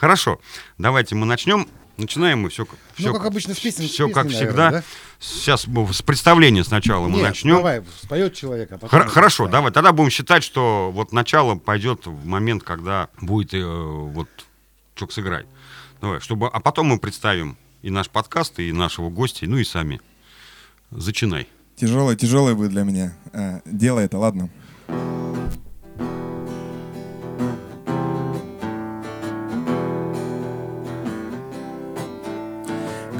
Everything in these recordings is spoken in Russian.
Хорошо, давайте мы начнем. Начинаем мы все, все ну, как обычно, с песен. Все с как песни, всегда. наверное, Сейчас мы с представления сначала мы Нет, начнем. давай, споет человек, а потом... Хор- мы Хорошо, представим. давай. Тогда будем считать, что вот начало пойдет в момент, когда будет э, вот чок сыграй. Давай, чтобы, а потом мы представим и наш подкаст, и нашего гостя, ну и сами. Зачинай. Тяжелое, тяжелое будет для меня. А, дело это, ладно.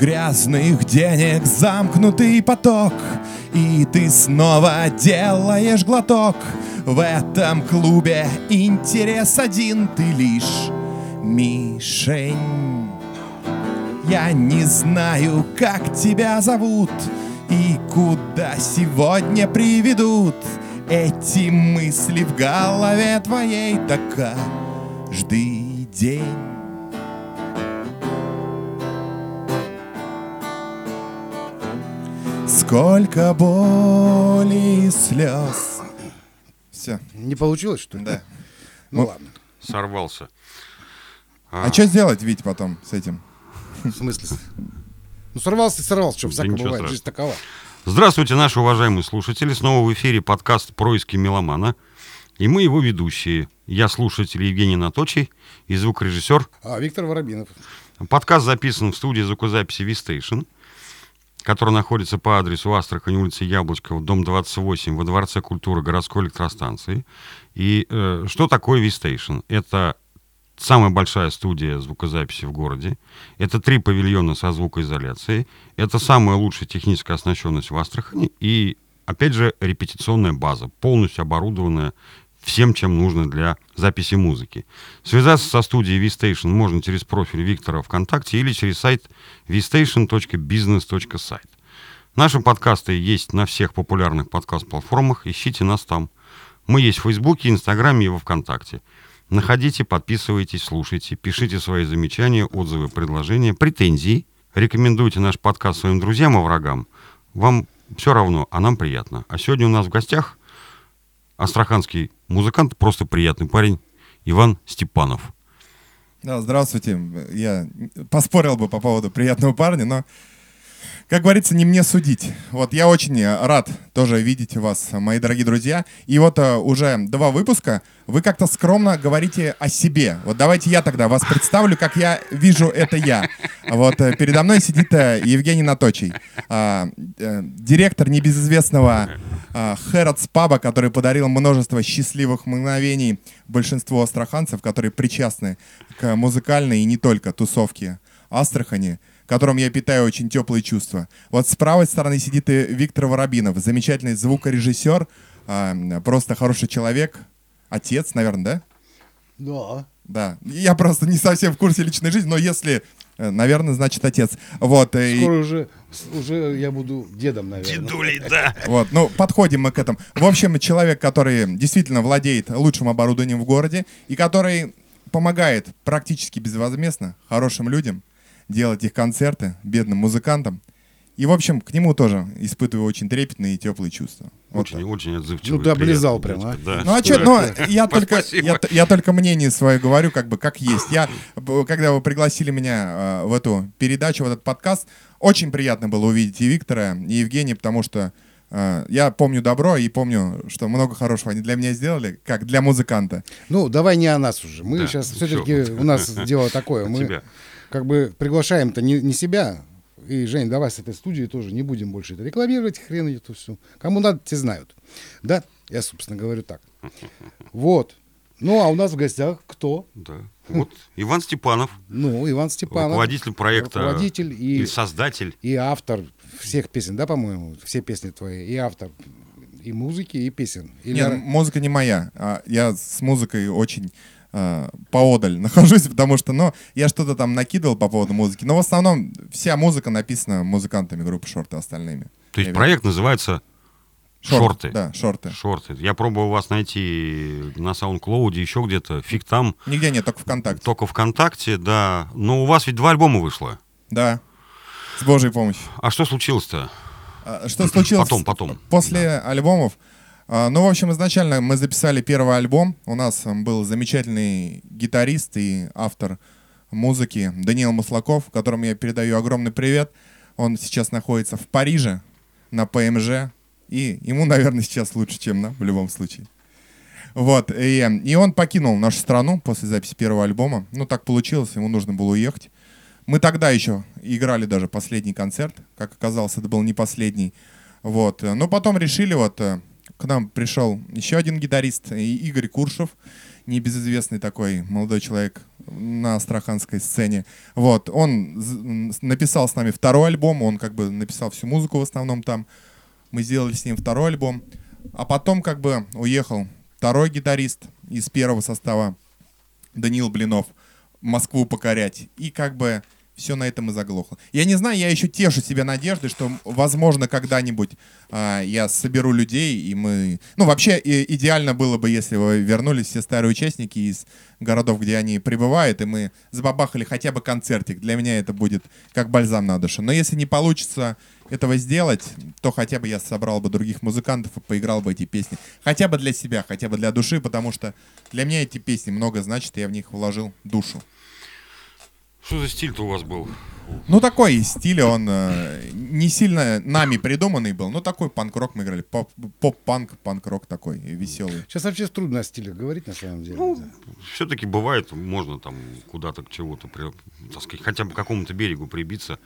Грязных денег замкнутый поток. И ты снова делаешь глоток. В этом клубе интерес один Ты лишь мишень. Я не знаю, как тебя зовут И куда сегодня приведут. Эти мысли в голове твоей Так каждый день Сколько боли и слез Все, Не получилось, что ли? да Ну Мы- ладно. Сорвался. А что сделать, Вить, потом с этим? В смысле? Ну сорвался, сорвался, что всякое бывает, жизнь такова. Здравствуйте, наши уважаемые слушатели. Снова в эфире подкаст «Происки меломана». И мы его ведущие. Я слушатель Евгений Наточий и звукорежиссер А, Виктор Воробинов. Подкаст записан в студии звукозаписи V-Station, которая находится по адресу Астрахань, улица Яблочкова, дом 28, во Дворце культуры городской электростанции. И э, что такое V-Station? Это самая большая студия звукозаписи в городе. Это три павильона со звукоизоляцией. Это самая лучшая техническая оснащенность в Астрахани. И, опять же, репетиционная база, полностью оборудованная всем, чем нужно для записи музыки. Связаться со студией V-Station можно через профиль Виктора ВКонтакте или через сайт vstation.business.site. Наши подкасты есть на всех популярных подкаст-платформах. Ищите нас там. Мы есть в Фейсбуке, Инстаграме и во Вконтакте. Находите, подписывайтесь, слушайте, пишите свои замечания, отзывы, предложения, претензии. Рекомендуйте наш подкаст своим друзьям и врагам. Вам все равно, а нам приятно. А сегодня у нас в гостях астраханский музыкант, просто приятный парень, Иван Степанов. Да, здравствуйте. Я поспорил бы по поводу приятного парня, но, как говорится, не мне судить. Вот я очень рад тоже видеть вас, мои дорогие друзья. И вот э, уже два выпуска вы как-то скромно говорите о себе. Вот давайте я тогда вас представлю, как я вижу это я. Вот э, передо мной сидит э, Евгений Наточий, а, э, директор небезызвестного а, Хэротс Паба, который подарил множество счастливых мгновений большинству астраханцев, которые причастны к музыкальной и не только тусовке Астрахани, которым я питаю очень теплые чувства. Вот с правой стороны сидит и Виктор Воробинов, замечательный звукорежиссер, а, просто хороший человек, отец, наверное, да? Да. Да. Я просто не совсем в курсе личной жизни, но если, э, наверное, значит отец. Вот. э, и- Скоро уже, с- уже я буду дедом, наверное. Дедулей, да. Вот, ну, подходим мы к этому. В общем, человек, который действительно владеет лучшим оборудованием в городе и который помогает практически безвозмездно хорошим людям делать их концерты, бедным музыкантам. И, в общем, к нему тоже испытываю очень трепетные и теплые чувства. Вот Очень, так. очень отзывчивый. Ну, ты облизал приятный прям, а. дядька, Да. Ну а что, ну я только, я, я только мнение свое говорю, как бы как есть. Я, когда вы пригласили меня э, в эту передачу, в этот подкаст, очень приятно было увидеть и Виктора, и Евгения, потому что э, я помню добро и помню, что много хорошего они для меня сделали, как для музыканта. Ну, давай не о нас уже. Мы Да, сейчас все-таки, у нас дело такое. Мы тебя. Как бы приглашаем-то не, не себя. И, Жень, давай с этой студии тоже не будем больше это рекламировать, хрен эту всю. Кому надо, те знают. Да? Я, собственно, говорю так. Вот. Ну, а у нас в гостях кто? Да. Вот Иван Степанов, Ну, Иван Степанов. руководитель проекта Руководитель или и, создатель. и автор всех песен, да, по-моему? Все песни твои. И автор и музыки, и песен. Или- Нет, музыка не моя. а я с музыкой очень э, поодаль нахожусь, потому что, ну, я что-то там накидывал по поводу музыки. Но в основном вся музыка написана музыкантами группы Шорты остальными. То есть Я проект называется Шорт, Шорты. Да, шорты. Шорты. Я пробовал вас найти на SoundCloud, еще где-то. Фиг там. Нигде нет, только ВКонтакте. Только ВКонтакте, да. Но у вас ведь два альбома вышло. Да. С Божьей помощью. А что случилось-то? А, Что случилось Потом, потом. после альбомов? А, Ну, в общем, изначально мы записали первый альбом. У нас был замечательный гитарист и автор музыки Даниил Маслаков, которому я передаю огромный привет. Он сейчас находится в Париже на ПМЖ, и ему, наверное, сейчас лучше, чем нам, в любом случае. Вот, и, и он покинул нашу страну после записи первого альбома. Ну, так получилось, ему нужно было уехать. Мы тогда еще играли даже последний концерт. Как оказалось, это был не последний. Вот. Но потом решили, вот, э, к нам пришел еще один гитарист, Игорь Куршев, небезызвестный такой молодой человек на астраханской сцене. Вот. Он написал с нами второй альбом, он как бы написал всю музыку в основном там. Мы сделали с ним второй альбом. А потом как бы уехал второй гитарист из первого состава, Даниил Блинов, Москву покорять. И как бы все на этом и заглохло. Я не знаю, я еще тешу себя надеждой, что, возможно, когда-нибудь а, я соберу людей, и мы... Ну, вообще, и, идеально было бы, если бы вернулись все старые участники из городов, где они пребывают, и мы забабахали хотя бы концертик. Для меня это будет как бальзам на душу. Но если не получится этого сделать, то хотя бы я собрал бы других музыкантов и поиграл бы эти песни. Хотя бы для себя, хотя бы для души, потому что для меня эти песни много значат, и я в них вложил душу. Что за стиль-то у вас был? Ну, такой стиль, он э, не сильно нами придуманный был, но такой панк-рок мы играли. Поп-панк, панк-рок такой веселый. Сейчас вообще трудно о стиле говорить, на самом деле. Ну, да. все-таки бывает, можно там куда-то к чего-то, так сказать, хотя бы к какому-то берегу прибиться,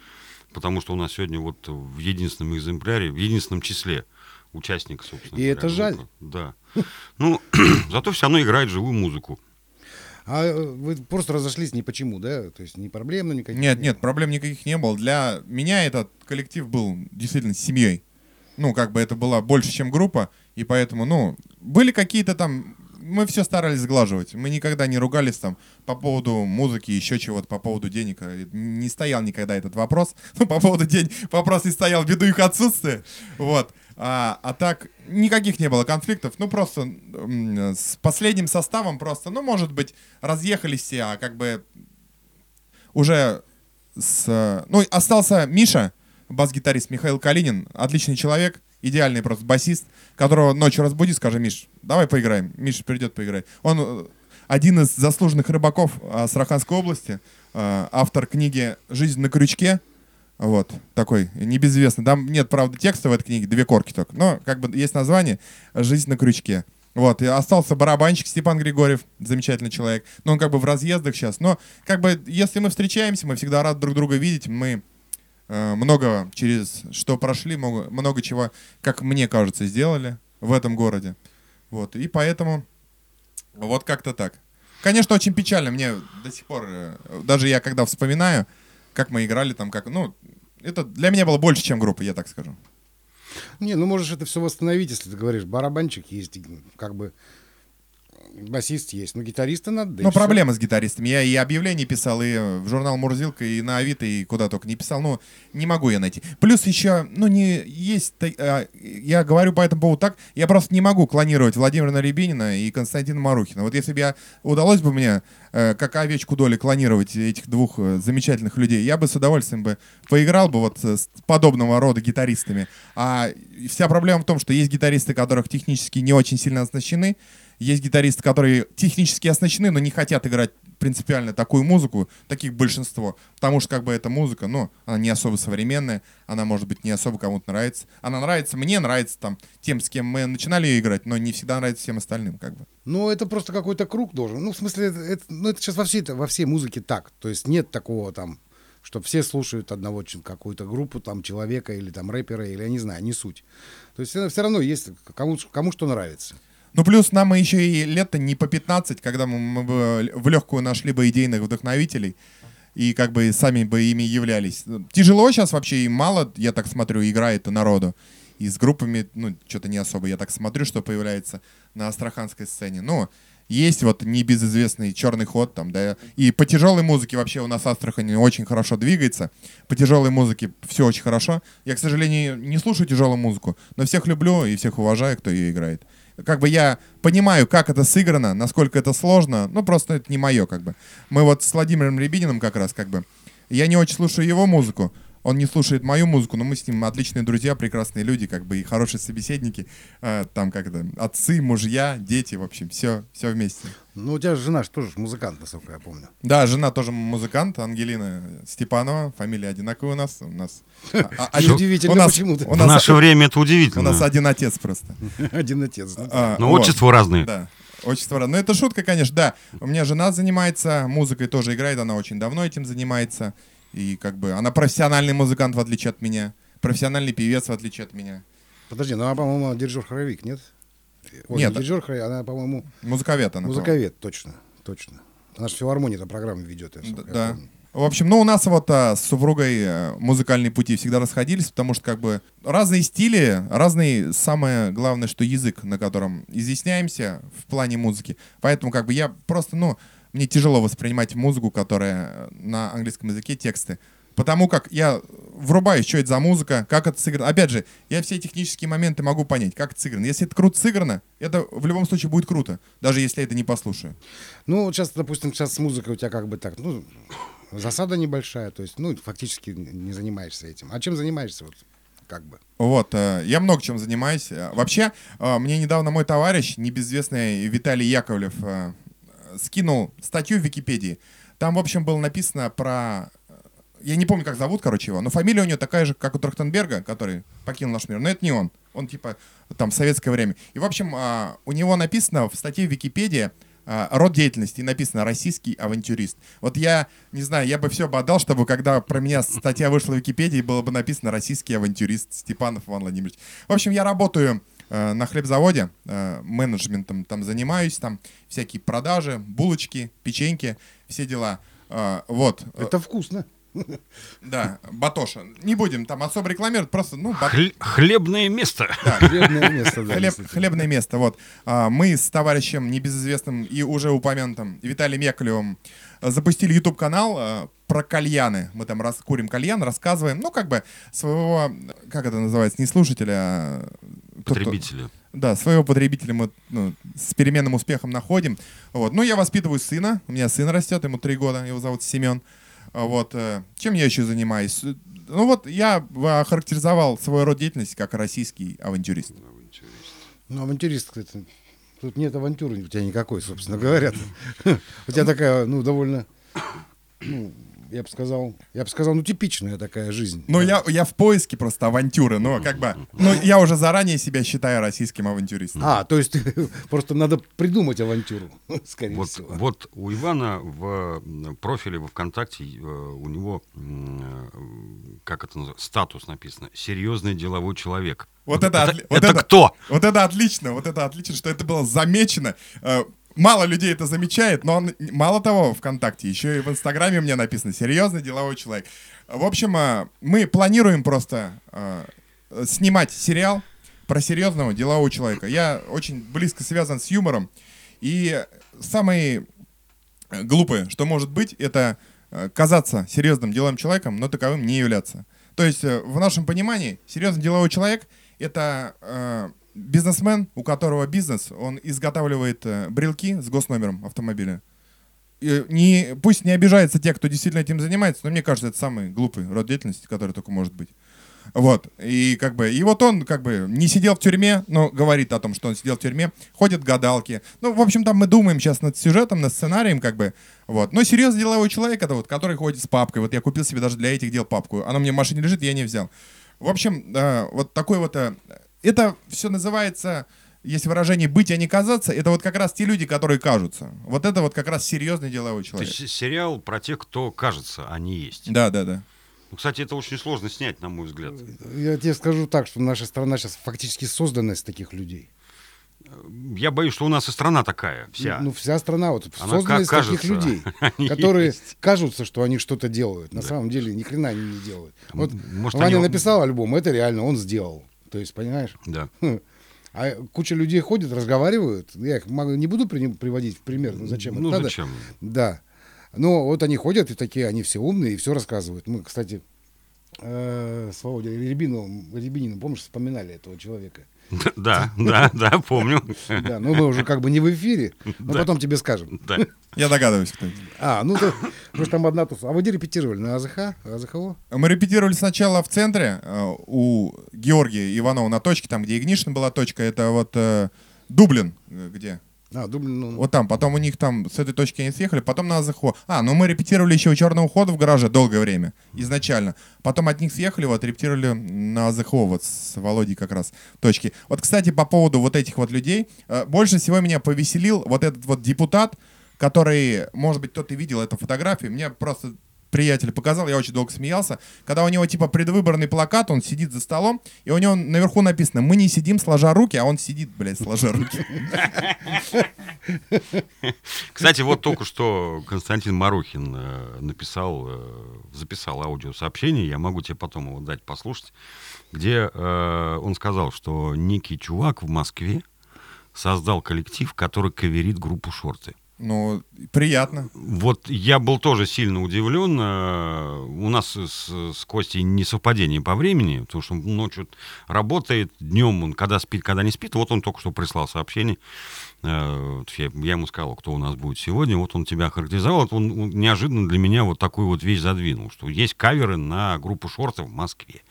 потому что у нас сегодня вот в единственном экземпляре, в единственном числе участник, собственно. И говоря, это жаль. Да. Ну, зато все равно играет живую музыку. А э, вы просто разошлись ни почему, да? То есть ни проблем никаких? Нет, нет, проблем никаких не было. Для меня этот коллектив был действительно семьей. Ну, как бы это была больше, чем группа, и поэтому, ну, были какие-то там мы все старались сглаживать. Мы никогда не ругались там по поводу музыки, еще чего-то, по поводу денег. Не стоял никогда этот вопрос. Ну, по поводу денег вопрос не стоял ввиду их отсутствия. Вот. А, а так никаких не было конфликтов. Ну, просто с последним составом просто, ну, может быть, разъехались все, а как бы уже с... Ну, остался Миша, бас-гитарист Михаил Калинин, отличный человек, идеальный просто басист, которого ночью разбуди, скажи, Миш, давай поиграем. Миша придет поиграть. Он э, один из заслуженных рыбаков Астраханской области, э, автор книги «Жизнь на крючке», вот, такой, небезвестный. Там нет, правда, текста в этой книге, две корки только. Но, как бы, есть название «Жизнь на крючке». Вот, и остался барабанщик Степан Григорьев, замечательный человек. Но он как бы в разъездах сейчас. Но, как бы, если мы встречаемся, мы всегда рады друг друга видеть. Мы э, много через что прошли, много, много чего, как мне кажется, сделали в этом городе. Вот, и поэтому вот как-то так. Конечно, очень печально. Мне до сих пор, э, даже я когда вспоминаю, как мы играли там, как, ну, это для меня было больше, чем группа, я так скажу. Не, ну можешь это все восстановить, если ты говоришь, барабанчик есть, как бы басист есть, но гитариста надо. Да ну, проблема с гитаристами. Я и объявление писал, и в журнал Мурзилка, и на Авито, и куда только не писал. Ну, не могу я найти. Плюс еще, ну, не есть... А, я говорю по этому поводу так, я просто не могу клонировать Владимира Рябинина и Константина Марухина. Вот если бы я... Удалось бы мне, э, как овечку доли, клонировать этих двух э, замечательных людей, я бы с удовольствием бы поиграл бы вот с подобного рода гитаристами. А вся проблема в том, что есть гитаристы, которых технически не очень сильно оснащены, есть гитаристы, которые технически оснащены, но не хотят играть принципиально такую музыку, таких большинство, потому что как бы эта музыка, ну, она не особо современная, она, может быть, не особо кому-то нравится. Она нравится, мне нравится там тем, с кем мы начинали ее играть, но не всегда нравится всем остальным, как бы. Ну, это просто какой-то круг должен. Ну, в смысле, это, ну, это сейчас во всей, во всей музыке так. То есть нет такого там, что все слушают одного какую-то группу, там, человека или там рэпера, или я не знаю, не суть. То есть все равно есть кому, кому что нравится. Ну, плюс нам еще и лето не по 15, когда мы, мы бы в легкую нашли бы идейных вдохновителей и как бы сами бы ими являлись. Тяжело сейчас вообще и мало, я так смотрю, играет народу. И с группами, ну, что-то не особо. Я так смотрю, что появляется на астраханской сцене. Но есть вот небезызвестный черный ход там, да. И по тяжелой музыке вообще у нас Астрахань очень хорошо двигается. По тяжелой музыке все очень хорошо. Я, к сожалению, не слушаю тяжелую музыку, но всех люблю и всех уважаю, кто ее играет как бы я понимаю, как это сыграно, насколько это сложно, ну просто это не мое, как бы. Мы вот с Владимиром Рябининым как раз, как бы, я не очень слушаю его музыку, он не слушает мою музыку, но мы с ним отличные друзья, прекрасные люди, как бы и хорошие собеседники. Э, там как то отцы, мужья, дети, в общем, все, все вместе. Ну, у тебя жена же тоже музыкант, насколько я помню. Да, жена тоже музыкант, Ангелина Степанова, фамилия одинаковая у нас. У нас а- а- один- Неудивительно у нас- почему-то. У В наше время это у удивительно. нас один отец просто. Один отец. ну. А, Но вот. отчества разные. Да, отчество разное. Ну, это шутка, конечно, да. У меня жена занимается музыкой, тоже играет, она очень давно этим занимается. И как бы она профессиональный музыкант, в отличие от меня. Профессиональный певец, в отличие от меня. Подожди, ну она, по-моему, дирижер-хоровик, нет? Ой, Нет. не дирижер она, по-моему, Музыковед она. музыковед, точно, точно. Она же филармония там программы ведет, я Да. помню. В общем, ну у нас вот а, с супругой э, музыкальные пути всегда расходились, потому что как бы разные стили, разные, самое главное, что язык, на котором изъясняемся в плане музыки. Поэтому как бы я просто, ну, мне тяжело воспринимать музыку, которая на английском языке, тексты. Потому как я врубаюсь, что это за музыка, как это сыграно. Опять же, я все технические моменты могу понять, как это сыграно. Если это круто сыграно, это в любом случае будет круто, даже если я это не послушаю. Ну, вот сейчас, допустим, сейчас с музыкой у тебя как бы так, ну, засада небольшая, то есть, ну, фактически не занимаешься этим. А чем занимаешься, вот, как бы? Вот, э, я много чем занимаюсь. Э, Вообще, э, мне недавно мой товарищ, небезвестный Виталий Яковлев, э, скинул статью в Википедии. Там, в общем, было написано про... э, Я не помню, как зовут, короче, его, но фамилия у него такая же, как у Трахтенберга, который покинул наш мир. Но это не он. Он, типа, там, в советское время. И, в общем, а, у него написано в статье в Википедии а, род деятельности, и написано «российский авантюрист». Вот я, не знаю, я бы все бы отдал, чтобы когда про меня статья вышла в Википедии, было бы написано «российский авантюрист Степанов Иван Владимирович». В общем, я работаю на хлебзаводе, э, менеджментом там занимаюсь, там всякие продажи, булочки, печеньки, все дела. Э, вот. Э, Это вкусно. Да, Батоша. Не будем там особо рекламировать, просто, ну, бат- Хле- Хлебное место. Хлебное место, да. Хлеб, хлебное место, вот. А, Мы с товарищем небезызвестным и уже упомянутым Виталием Яковлевым запустили YouTube-канал про кальяны. Мы там рас, курим кальян, рассказываем, ну, как бы своего, как это называется, не слушателя, а Потребители. да, своего потребителя мы ну, с переменным успехом находим. Вот. Ну, я воспитываю сына. У меня сын растет, ему три года, его зовут Семен. Вот. э, Чем я еще занимаюсь? Ну вот, я охарактеризовал свой род деятельности как российский авантюрист. Ну, авантюрист, кстати. Тут нет авантюры у тебя никакой, собственно говоря. У тебя такая, ну, довольно, ну, я бы сказал, я бы сказал, ну, типичная такая жизнь. Ну, я, я в поиске просто авантюры, но как бы... Ну, я уже заранее себя считаю российским авантюристом. А, то есть просто надо придумать авантюру, скорее Вот, всего. вот у Ивана в профиле во ВКонтакте э, у него, э, как это называется, статус написано, серьезный деловой человек. Вот это, это, отли- вот это это- кто? Вот это отлично, вот это отлично, что это было замечено. Мало людей это замечает, но он, мало того, ВКонтакте, еще и в Инстаграме меня написано «Серьезный деловой человек». В общем, э, мы планируем просто э, снимать сериал про серьезного делового человека. Я очень близко связан с юмором, и самое глупое, что может быть, это э, казаться серьезным деловым человеком, но таковым не являться. То есть, э, в нашем понимании, серьезный деловой человек — это бизнесмен, у которого бизнес, он изготавливает э, брелки с госномером автомобиля. И не, пусть не обижаются те, кто действительно этим занимается, но мне кажется, это самый глупый род деятельности, который только может быть. Вот. И как бы, и вот он как бы не сидел в тюрьме, но говорит о том, что он сидел в тюрьме, ходят гадалки. Ну, в общем, там мы думаем сейчас над сюжетом, над сценарием, как бы. Вот. Но серьезный деловой человек, это вот, который ходит с папкой. Вот я купил себе даже для этих дел папку. Она меня в машине лежит, я не взял. В общем, э, вот такой вот... э, это все называется, есть выражение «быть, а не казаться». Это вот как раз те люди, которые кажутся. Вот это вот как раз серьезный деловой То человек. есть сериал про тех, кто кажется, а не есть. Да, да, да. Ну, кстати, это очень сложно снять, на мой взгляд. Я тебе скажу так, что наша страна сейчас фактически создана из таких людей. Я боюсь, что у нас и страна такая, вся. Ну, вся страна вот Она создана как из таких кажется, людей, они которые есть. кажутся, что они что-то делают. На самом деле ни хрена они не делают. Вот может, Ваня они- написал альбом, это реально он сделал. То есть, понимаешь? Да. А куча людей ходит, разговаривают. Я их могу- не буду при- приводить в пример. Ну зачем? Ну, это надо? зачем? Да. Но вот они ходят и такие, они все умные и все рассказывают. Мы, кстати, э, с Володей Рябиновым, Рябининым, помнишь, вспоминали этого человека. Да, да, да, помню. Да, ну мы уже как бы не в эфире, но Да. потом тебе скажем. Да. Я догадываюсь, кто. А, ну то, может там одна туса. А вы где репетировали? На АЗХ? АЗХО? Мы репетировали сначала в центре э, у Георгия Иванова на точке, там, где Игнишин была точка, это вот э, Дублин, э, где? А, Дублин, ну, Вот там, потом у них там с этой точки они съехали, потом на АЗХО. А, ну мы репетировали еще у Черного хода в гараже долгое время, изначально. Потом от них съехали, вот репетировали на АЗХО, вот с Володей как раз точки. Вот, кстати, по поводу вот этих вот людей, э, больше всего меня повеселил вот этот вот депутат, который, может быть, кто-то видел эту фотографию, мне просто приятель показал, я очень долго смеялся, когда у него типа предвыборный плакат, он сидит за столом, и у него наверху написано «Мы не сидим сложа руки», а он сидит, блядь, сложа руки. Кстати, вот только что Константин Марухин э, написал, э, записал аудиосообщение, я могу тебе потом его дать послушать, где э, он сказал, что некий чувак в Москве создал коллектив, который каверит группу «Шорты». Ну, приятно. Вот я был тоже сильно удивлен. э, У нас с, с Костей несовпадение по времени, потому что он ночью работает, днем он когда спит, когда не спит. Вот он только что прислал сообщение. Э, Я, ему сказал, кто у нас будет сегодня. Вот он тебя характеризовал. Он, он неожиданно для меня вот такую вот вещь задвинул, что есть каверы на группу шортов в Москве.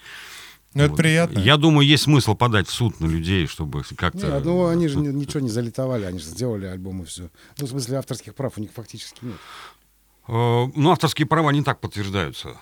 Ну, это Вот. приятно. Я думаю, есть смысл подать в суд на людей, чтобы как-то... Не, ну они же ни- ничего не залитовали, они же сделали альбом и все. Ну, в смысле, авторских прав у них фактически нет. Э, Ну, авторские права не так подтверждаются.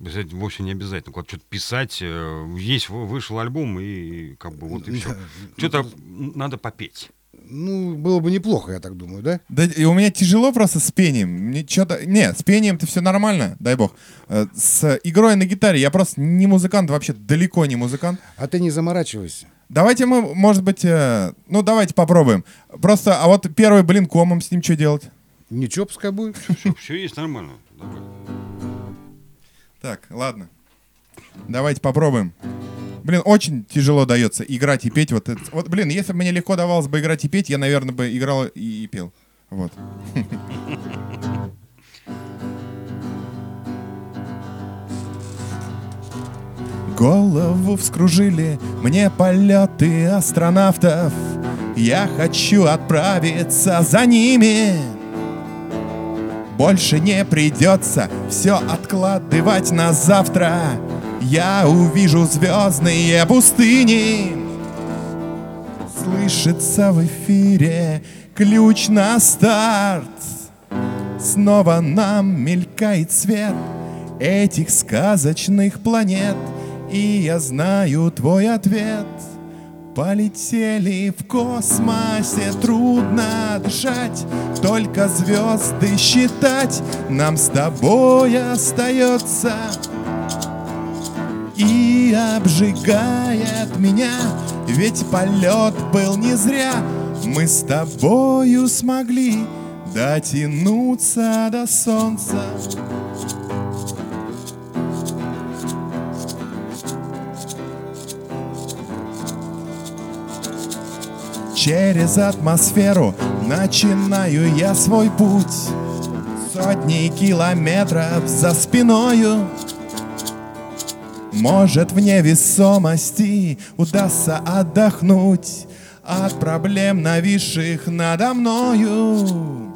Обязательно- Вовсе не обязательно. Куда-то что-то писать. э, Есть, вы- вышел альбом, и как бы вот и все. Что-то надо попеть. Ну, было бы неплохо, я так думаю, да? Да, и у меня тяжело просто с пением. Мне что-то... Не, с пением-то все нормально, дай бог. Э, С игрой на гитаре я просто не музыкант, вообще далеко не музыкант. А ты не заморачивайся. Давайте мы, может быть, э, ну давайте попробуем. Просто, а вот первый блин комом с ним что делать? Ничего, пускай будет. Все, есть нормально. Давай. Так, ладно. Давайте попробуем. Блин, очень тяжело дается играть и петь. Вот, это- вот блин, если бы мне легко давалось бы играть и петь, я, наверное, бы играл и, и пел. Вот. Голову вскружили мне полеты астронавтов. Я хочу отправиться за ними. Больше не придется все откладывать на завтра. Я увижу звездные пустыни. Слышится в эфире ключ на старт. Снова нам мелькает свет этих сказочных планет. И я знаю твой ответ. Полетели в космосе, трудно дышать, только звезды считать нам с тобой остается. Обжигает меня, ведь полет был не зря. Мы с тобою смогли дотянуться до солнца. Через атмосферу начинаю я свой путь Сотни километров за спиною Может в невесомости удастся отдохнуть От проблем, нависших надо мною.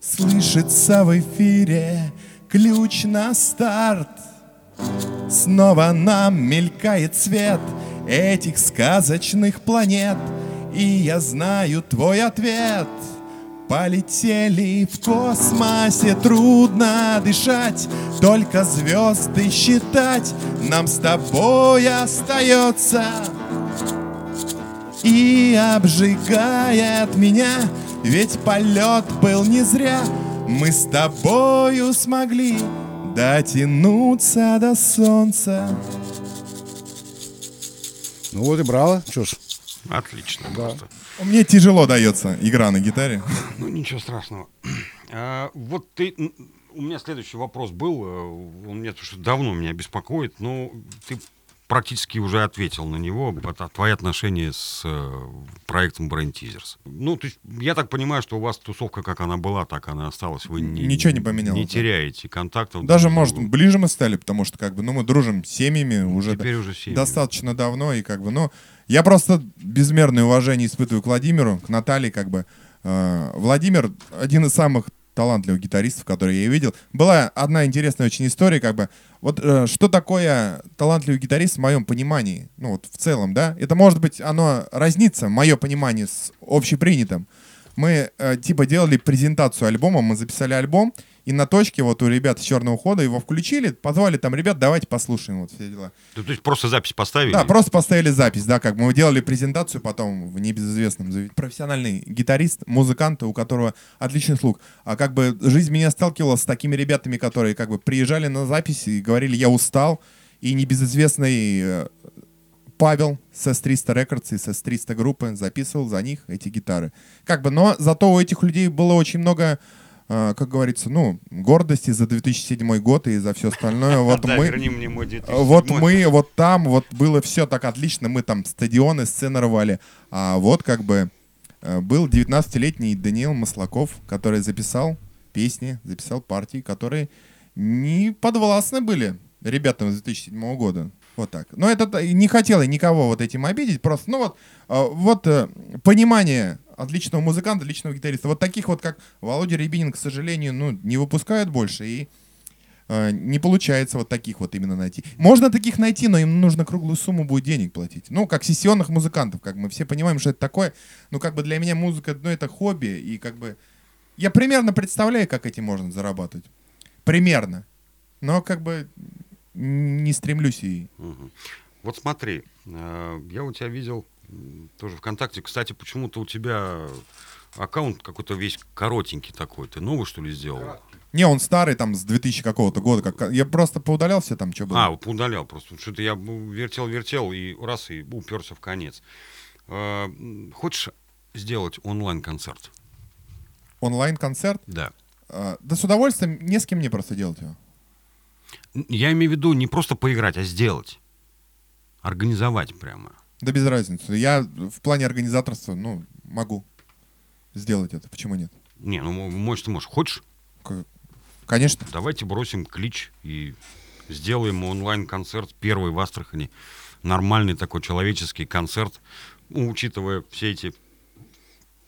Слышится в эфире ключ на старт. Снова нам мелькает свет этих сказочных планет И я знаю твой ответ Полетели в космосе, трудно дышать Только звезды считать. Нам с тобой остается. И обжигает меня, ведь полет был не зря. Мы с тобою смогли дотянуться до солнца. Ну вот и браво. Что ж, Отлично. Да. Просто. Мне тяжело дается игра на гитаре. Ну, ничего страшного. А, вот ты... У меня следующий вопрос был. э, Он меня потому что давно меня беспокоит. Но ты практически уже ответил на него, это твои отношения с э, проектом Brain Teasers. Ну, то есть, я так понимаю, что у вас тусовка, как она была, так она осталась. Вы не, Ничего не поменялось, Не теряете контактов. Даже, друг может, ближе мы стали, потому что, как бы, ну, мы дружим с семьями уже, Теперь уже семьи. достаточно давно, и, как бы, ну, я просто безмерное уважение испытываю к Владимиру, к Наталье, как бы. Э, Владимир один из самых талантливых гитаристов, которые я видел. Была одна интересная очень история, как бы, вот э, что такое талантливый гитарист в моем понимании, ну, вот в целом, да, это, может быть, оно разнится, мое понимание, с общепринятым. Мы, э, типа, делали презентацию альбома, мы записали альбом, и на точке вот у ребят с черного хода его включили, позвали там ребят, давайте послушаем вот все дела. То, то есть просто запись поставили? Да, просто поставили запись, да, как мы делали презентацию потом в небезызвестном профессиональный гитарист, музыкант, у которого отличный слух. А как бы жизнь меня сталкивала с такими ребятами, которые как бы приезжали на запись и говорили, я устал, и небезызвестный э, Павел с S300 Records и с S300 группы записывал за них эти гитары. Как бы, но зато у этих людей было очень много э, как говорится, ну, гордости за 2007 год и за все остальное. Вот Да, мы, 2007. вот мы, вот там, вот было все так отлично, мы там стадионы, сцены рвали. А вот как бы э, был 19-летний Даниил Маслаков, который записал песни, записал партии, которые не подвластны были ребятам с 2007 года. Вот так. Но это не хотел я никого вот этим обидеть, просто, ну вот, э, вот э, понимание отличного музыканта, отличного гитариста. Вот таких вот, как Володя Рябинин, к сожалению, ну, не выпускают больше, и э, не получается вот таких вот именно найти. Можно таких найти, но им нужно круглую сумму будет денег платить. Ну, как сессионных музыкантов, как мы все понимаем, что это такое. Ну, как бы для меня музыка, ну, это хобби, и как бы... Я примерно представляю, как этим можно зарабатывать. Примерно. Но как бы не стремлюсь и... Мгм. Вот смотри, э, я у тебя видел тоже ВКонтакте. Кстати, почему-то у тебя аккаунт какой-то весь коротенький такой. Ты новый, что ли, сделал? Не, он старый, там, с 2000 какого-то года. Как... Я просто поудалял все там, что было. А, вот удалял просто. Что-то я вертел-вертел и раз и уперся в конец. Э, Хочешь сделать онлайн-концерт? Онлайн-концерт. Да. А, да с удовольствием, не с кем мне просто делать его. Я имею в виду не просто поиграть, а сделать. Организовать прямо. Да без разницы. Я в плане организаторства, ну, могу сделать это. Почему нет? Не, ну, можешь, ты можешь. Хочешь? Конечно. Давайте бросим клич и сделаем онлайн-концерт первый в Астрахани. Нормальный такой человеческий концерт, ну, учитывая все эти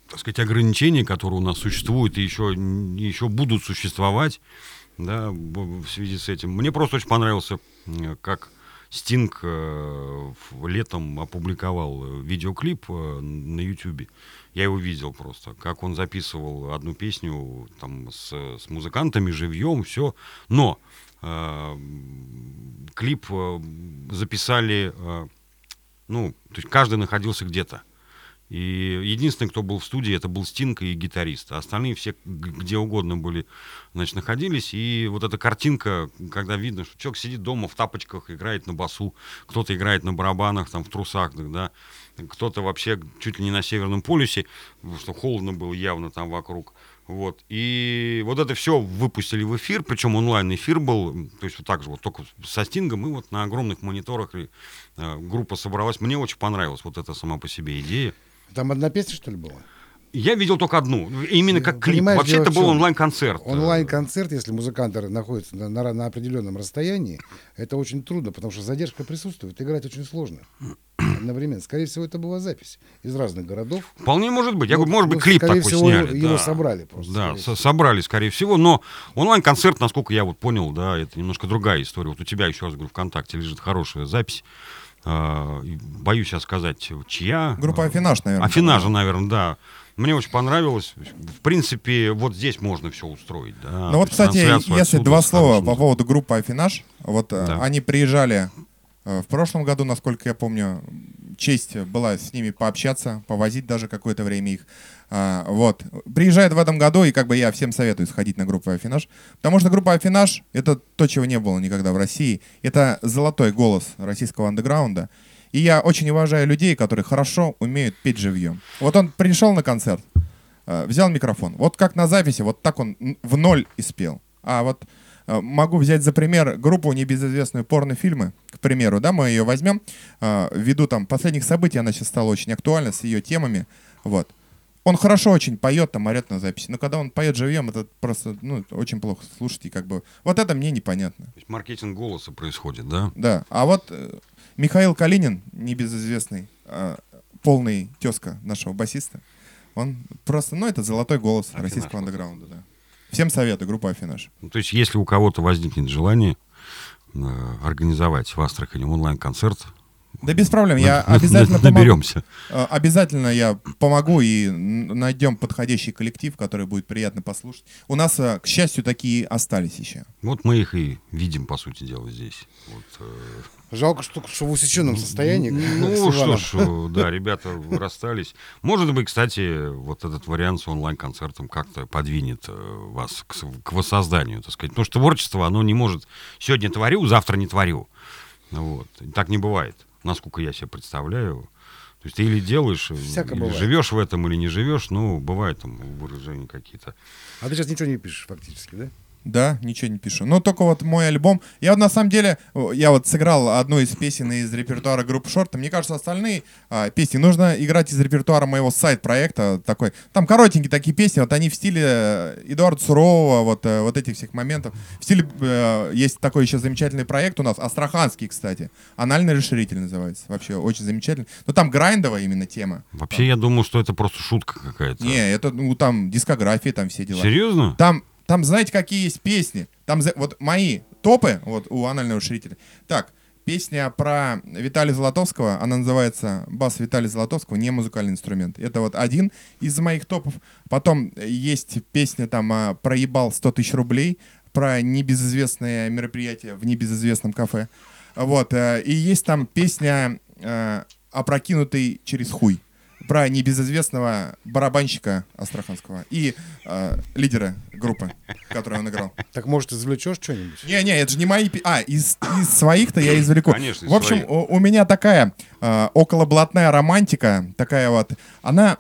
так сказать, ограничения, которые у нас существуют и еще, еще будут существовать, да, в связи с этим. Мне просто очень понравился, как Стинг э, летом опубликовал э, видеоклип э, на Ютубе. Я его видел просто, как он записывал одну песню там с, с музыкантами живьем, все. Но э, клип записали, э, ну, то есть каждый находился где-то. И единственный, кто был в студии, это был Стинг и гитарист. А остальные все где угодно были, значит, находились. И вот эта картинка, когда видно, что человек сидит дома в тапочках, играет на басу, кто-то играет на барабанах, там, в трусах, да, кто-то вообще чуть ли не на Северном полюсе, потому что холодно было явно там вокруг. Вот. И вот это все выпустили в эфир, причем онлайн-эфир был, то есть вот так же, вот только со Стингом, и вот на огромных мониторах э, группа собралась. Мне очень понравилась вот эта сама по себе идея. Там одна песня, что ли, была? Я видел только одну, именно как клип. Понимаешь, Вообще это был онлайн-концерт. Онлайн-концерт, если музыканты находятся на, на- на определенном расстоянии, это очень трудно, потому что задержка присутствует. Играть очень сложно одновременно. Скорее всего, это была запись из разных городов. Вполне может быть. Я Ну, говорю, может быть, клип такой всего, сняли. его да. собрали просто, Да, скорее со- собрали, скорее всего. Но онлайн-концерт, насколько я вот понял, да, это немножко другая история. Вот у тебя, еще раз говорю, ВКонтакте лежит хорошая запись. А, боюсь я сказать, чья. Группа А, Афинаж, наверное. Афинажа, наверное, да. Мне очень понравилось. В принципе, вот здесь можно все устроить. Да. Ну вот, кстати, если отсюда два слова по поводу группы Афинаж. Вот э, Да. они приезжали э, в прошлом году, насколько я помню, честь была с ними пообщаться, повозить даже какое-то время их. А, вот. Приезжает в этом году, и как бы я всем советую сходить на группу Афинаж. Потому что группа Афинаж — это то, чего не было никогда в России. Это золотой голос российского андеграунда. И я очень уважаю людей, которые хорошо умеют петь живьем. Вот он пришел на концерт, э, взял микрофон. Вот как на записи, вот так он в ноль и спел. А вот э, могу взять за пример группу небезызвестную порнофильмы, к примеру, да, мы ее возьмем, ввиду там последних событий, она сейчас стала очень актуальна с ее темами, вот. Он хорошо очень поет, там орет на записи, но когда он поет живьем, это просто, ну, очень плохо слушать, и как бы, вот это мне непонятно. То есть маркетинг голоса происходит, да? Да, а вот э, Михаил Калинин, небезызвестный, э, полный тезка нашего басиста, он просто, ну, это золотой голос Афинаж российского андеграунда, да. Всем советую, группа Афинаж. Ну, то есть если у кого-то возникнет желание э, организовать в Астрахани онлайн-концерт, Да без проблем, я на- обязательно помогу. наберемся. Э, Обязательно я помогу и найдем подходящий коллектив, который будет приятно послушать. У нас, э, к счастью, такие остались еще. Вот мы их и видим, по сути дела, здесь. Вот, э, Жалко, что, что в усеченном состоянии. Ну, что ж, э, да, ребята расстались. Может быть, кстати, вот этот вариант с онлайн-концертом как-то подвинет вас к воссозданию, так сказать. Потому что творчество, оно не может сегодня творю, завтра не творю. Вот. Так не бывает, насколько я себе представляю. То есть ты или делаешь, э, Всяко или бывает. живешь в этом, или не живешь, ну, бывают там выражения какие-то. А ты сейчас ничего не пишешь фактически, да? Да, ничего не пишу. Но только вот мой альбом. Я вот на самом деле, о, я вот сыграл одну из песен из репертуара группы Шорт. Мне кажется, остальные а, песни нужно играть из репертуара моего сайт-проекта. Такой. Там коротенькие такие песни, вот они в стиле э, Эдуарда Сурового, вот, э, вот этих всех моментов. В стиле, э, есть такой еще замечательный проект у нас, астраханский, кстати. Анальный расширитель называется. Вообще очень замечательный. Но там грайндовая именно тема. Вообще, я думал, что это просто шутка какая-то. Не, это, ну, там дискография, там все дела. Серьезно? Там, там, знаете, какие есть песни? Там, вот мои топы, вот у анального ширителя. Так, песня про Виталия Золотовского, она называется «Бас Виталия Золотовского, не музыкальный инструмент». Это вот один из моих топов. Потом есть песня там а, «Проебал 100 тысяч рублей», про небезызвестное мероприятие в небезызвестном кафе. Вот, э, и есть там песня э, «Опрокинутый через хуй» про небезызвестного барабанщика астраханского и э, лидера группы, которую он играл. Так может извлечешь что-нибудь? Не-не, это же не мои... А, из, из своих-то я извлеку. Конечно, из В общем, своих. у, у меня такая э, околоблатная романтика, такая вот, она...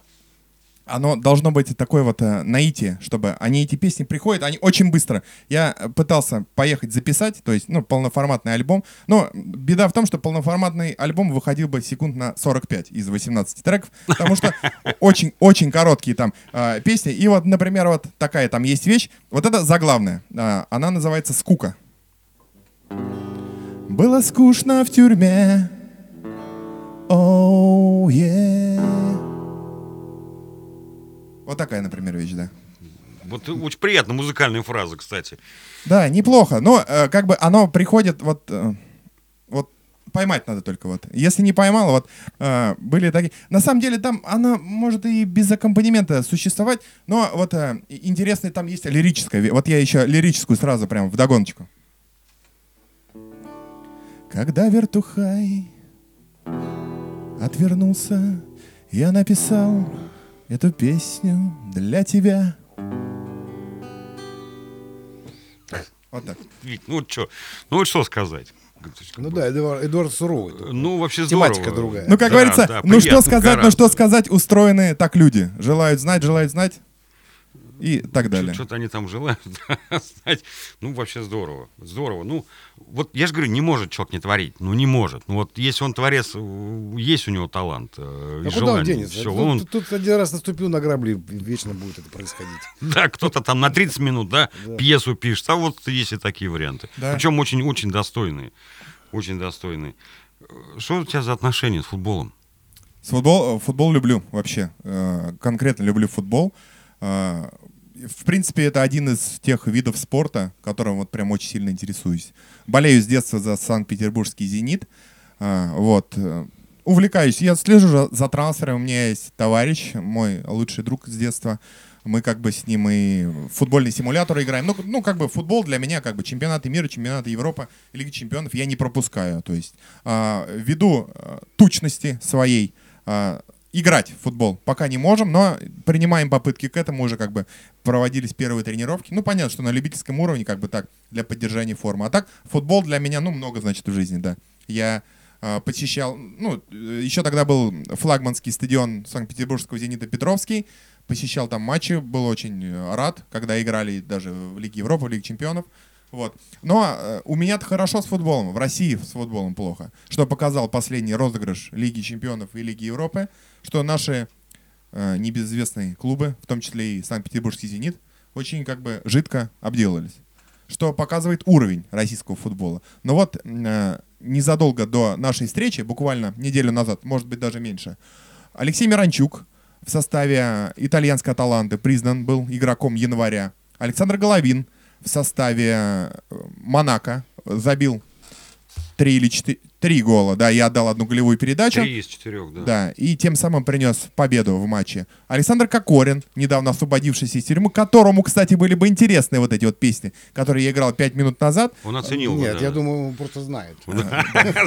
Оно должно быть такое вот э, наитие, чтобы они эти песни приходят, они очень быстро. Я э, пытался поехать записать, то есть, ну, полноформатный альбом, но беда в том, что полноформатный альбом выходил бы секунд на 45 из 18 треков, потому что очень-очень короткие там э, песни. И вот, например, вот такая там есть вещь, вот это заглавная, э, она называется «Скука». Было скучно в тюрьме. Оу, yeah. Вот такая, например, вещь, да. Вот очень приятная музыкальная фраза, кстати. Да, неплохо. Но э, как бы оно приходит вот, э, вот поймать надо только вот. Если не поймал, вот э, были такие. На самом деле там она может и без аккомпанемента существовать, но вот э, и- интересно там есть лирическая. Вот я еще лирическую сразу прям в догоночку. Когда вертухай отвернулся, я написал эту песню для тебя. Вот так. Вить, ну вот что, ну вот что сказать. Ну да, Эдуард, Эдуард Суровый. Ну, вообще здорово. Тематика другая. Ну, как Да, говорится, да, ну что сказать, ну что сказать, устроены так люди. Желают знать, желают знать и так далее. Что-то они там желают знать. Ну, вообще здорово. Здорово. Ну, вот я же говорю, не может человек не творить. Ну, не может. Ну, вот если он творец, э, есть у него талант э, и А куда он денется? Тут, он- тут один раз наступил на грабли, вечно будет это происходить. Да, кто-то там на 30 минут, да, пьесу пишет. А вот есть и такие варианты. Да. Причем очень-очень достойные. Очень достойные. Э, Что у тебя за отношения с футболом? С Футбол, футбол люблю вообще. Конкретно люблю футбол. Э, В принципе, это один из тех видов спорта, которым вот прям очень сильно интересуюсь. Болею с детства за Санкт-Петербургский «Зенит». Э, Вот. э, Увлекаюсь. Я слежу за- трансфером. У меня есть товарищ, мой лучший друг с детства. Мы как бы с ним и футбольный симулятор играем. Ну, ну, как бы футбол для меня, как бы чемпионаты мира, чемпионаты Европы, Лиги чемпионов я не пропускаю. То есть а, ввиду а, тучности своей а, играть в футбол пока не можем, но принимаем попытки к этому. Уже как бы проводились первые тренировки. Ну, понятно, что на любительском уровне как бы так, для поддержания формы. А так, футбол для меня, ну, много значит в жизни, да. Я а, посещал, ну, э, еще тогда был флагманский стадион Санкт-Петербургского «Зенита» Петровский, посещал там матчи, был очень э, рад, когда играли даже в Лиге Европы, в Лиге Чемпионов. Вот. Но э, у меня-то хорошо с футболом. В России с футболом плохо. Что показал последний розыгрыш Лиги Чемпионов и Лиги Европы, что наши э, небезызвестные клубы, в том числе и Санкт-Петербургский «Зенит», очень как бы жидко обделались. Что показывает уровень российского футбола. Но вот э, незадолго до нашей встречи, буквально неделю назад, может быть даже меньше, Алексей Миранчук в составе итальянской Аталанты признан был игроком января. Александр Головин в составе э, Монако забил три или четыре, три гола, да, я отдал одну голевую передачу. Три из четырех, да. Да, и тем самым принес победу в матче. Александр Кокорин, недавно освободившийся из тюрьмы, которому, кстати, были бы интересны вот эти вот песни, которые я играл пять минут назад. Он оценил бы, Нет, да. я думаю, он просто знает.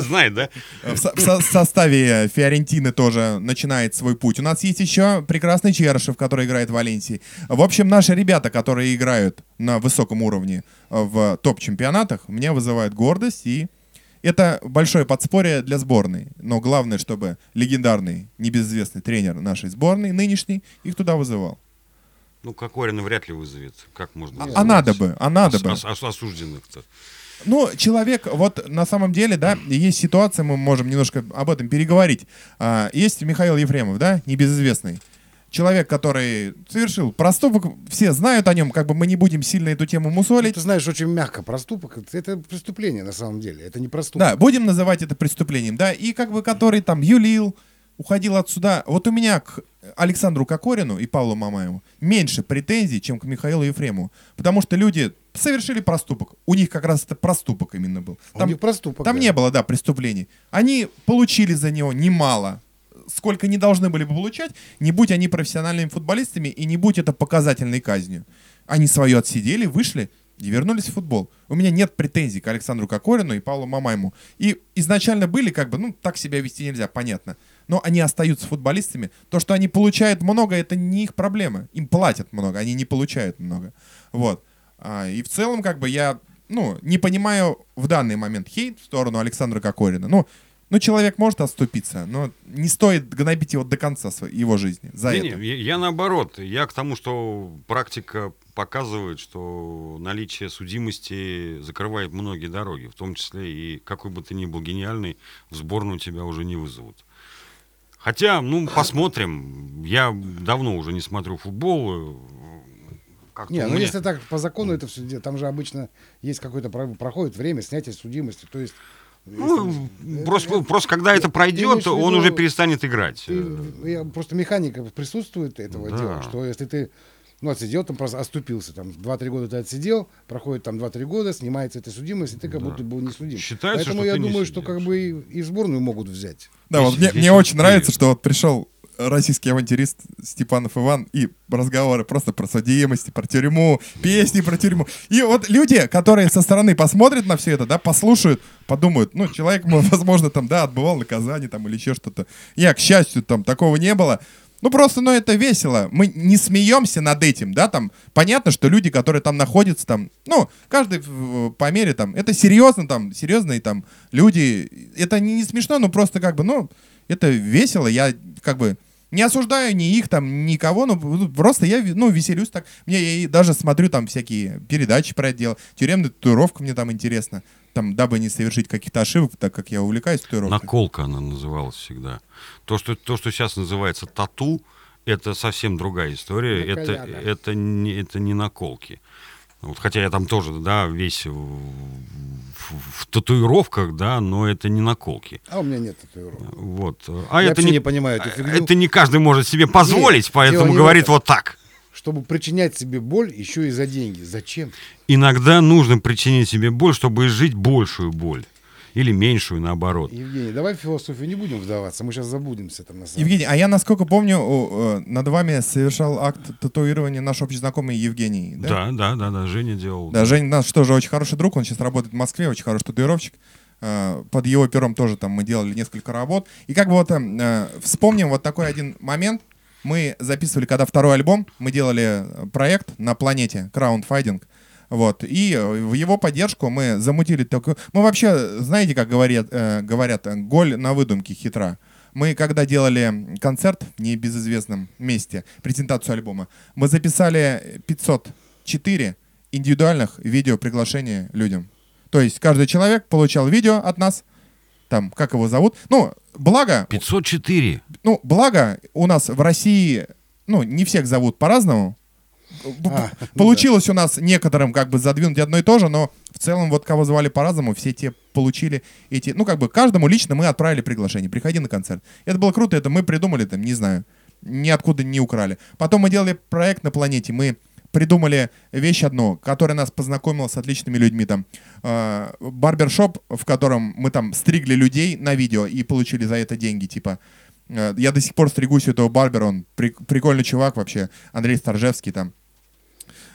Знает, да? В, со- в со- в составе Фиорентины тоже начинает свой путь. У нас есть еще прекрасный Черышев, который играет в Валенсии. В общем, наши ребята, которые играют на высоком уровне в топ-чемпионатах, меня вызывают гордость и это большое подспорье для сборной. Но главное, чтобы легендарный, небезызвестный тренер нашей сборной, нынешний, их туда вызывал. Ну, Кокорина вряд ли вызовет. Как можно? А, вызывать? а надо бы, а надо бы. ос- ос- осужденных-то. Ну, человек, вот на самом деле, да, есть ситуация, мы можем немножко об этом переговорить. А, есть Михаил Ефремов, да, небезызвестный. Человек, который совершил проступок, все знают о нем, как бы мы не будем сильно эту тему Ну, мусолить. Ты знаешь, очень мягко. Проступок — это преступление на самом деле. Это не проступок. Да, будем называть это преступлением, да, и как бы который там юлил, уходил отсюда. Вот у меня к Александру Кокорину и Павлу Мамаеву меньше претензий, чем к Михаилу Ефремову. Потому что люди совершили проступок. У них как раз это проступок именно был. У них проступок, Там да. не было, да, преступлений. Они получили за него немало. Сколько не должны были бы получать, не будь они профессиональными футболистами и не будь это показательной казнью. Они свое отсидели, вышли и вернулись в футбол. У меня нет претензий к Александру Кокорину и Павлу Мамайму. И изначально были как бы, ну, так себя вести нельзя, понятно. Но они остаются футболистами. То, что они получают много, это не их проблема. Им платят много, они не получают много. Вот. А, и в целом, как бы, я, ну, не понимаю в данный момент хейт в сторону Александра Кокорина. Ну, ну, человек может отступиться, но не стоит гнобить его до конца своей, его жизни за Не-не, это. я, я наоборот. Я к тому, что практика показывает, что наличие судимости закрывает многие дороги, в том числе и какой бы ты ни был гениальный, в сборную тебя уже не вызовут. Хотя, ну, посмотрим. Я давно уже не смотрю футбол. э, Как-то Не, ну меня- если так по закону это все, там же обычно есть какое-то про- проходит время снятия судимости, то есть. Ну, если- просто, э, просто когда это пройдет, имеешь в он виду- уже перестанет играть. ты- я- просто механика присутствует этого Да. дела, что если ты ну, отсидел, там просто оступился, там 2-3 года ты отсидел, проходит там 2-3 года, снимается эта судимость, и ты как Да. будто был не судим. Считается, Поэтому что я ты не думаю, что как бы и, и сборную могут взять. Да, вот Здесь- мне, мне вот очень нравится, что вот пришел российский авантюрист Степанов Иван и разговоры просто про судимости, про тюрьму, песни про тюрьму. И вот люди, которые со стороны посмотрят на все это, да, послушают, подумают, ну, человек, мо- возможно, там, да, отбывал наказание там или еще что-то. Я, к счастью, там такого не было. Ну, просто, ну, это весело. Мы не смеемся над этим, да, там. Понятно, что люди, которые там находятся, там, ну, каждый по мере, там, это серьезно, там, серьезные, там, люди. Это не, не смешно, но просто, как бы, ну, это весело. Я, как бы, не осуждаю ни их, там, никого, ну, просто я, ну, веселюсь так. Мне я и даже смотрю там всякие передачи про это дело. Тюремная татуировка мне там интересно. Там, дабы не совершить каких-то ошибок, так как я увлекаюсь татуировкой. Наколка она называлась всегда. То, что, то, что сейчас называется тату, это совсем другая история. Это, это, не, это не наколки. Вот, хотя я там тоже, да, весь в, в- в татуировках, да, но это не наколки. А у меня нет татуировок. Вот. А Я это не, не понимаю эту а, фигню. это не каждый может себе позволить, Нет, поэтому говорит вот так. Чтобы причинять себе боль еще и за деньги. Зачем? Иногда нужно причинить себе боль, чтобы изжить большую боль. Или меньшую, наоборот. Евгений, давай в философию не будем вдаваться, мы сейчас забудемся там на самом Евгений, а я, насколько помню, э, над вами совершал акт татуирования наш общий знакомый Евгений. Да? Да, да, да, да, Женя делал. Да, Женя наш тоже очень хороший друг, он сейчас работает в Москве, очень хороший татуировщик. Э, Под его пером тоже там мы делали несколько работ. И как бы вот э, вспомним вот такой один момент. Мы записывали, когда второй альбом, мы делали э, проект на планете Crowdfunding. Вот. И э, в его поддержку мы замутили такой... Мы вообще, знаете, как говорят, э, говорят э, голь на выдумке хитра. Мы, когда делали концерт в небезызвестном месте, презентацию альбома, мы записали 504, индивидуальных видео приглашений людям. То есть каждый человек получал видео от нас, там, как его зовут. Ну, благо, 504. ну, благо у нас в России, ну, не всех зовут по-разному. А, ну Получилось у нас некоторым как бы задвинуть одно и то же, но в целом вот кого звали по-разному, все те получили эти, ну как бы каждому лично мы отправили приглашение, приходи на концерт. Это было круто, это мы придумали там, не знаю, ниоткуда не украли. Потом мы делали проект на планете, мы придумали вещь одну, которая нас познакомила с отличными людьми там. э, Барбершоп, в котором мы там стригли людей на видео и получили за это деньги, типа. Э, Я до сих пор стригусь у этого барбера, он при- прикольный чувак вообще, Андрей Старжевский там.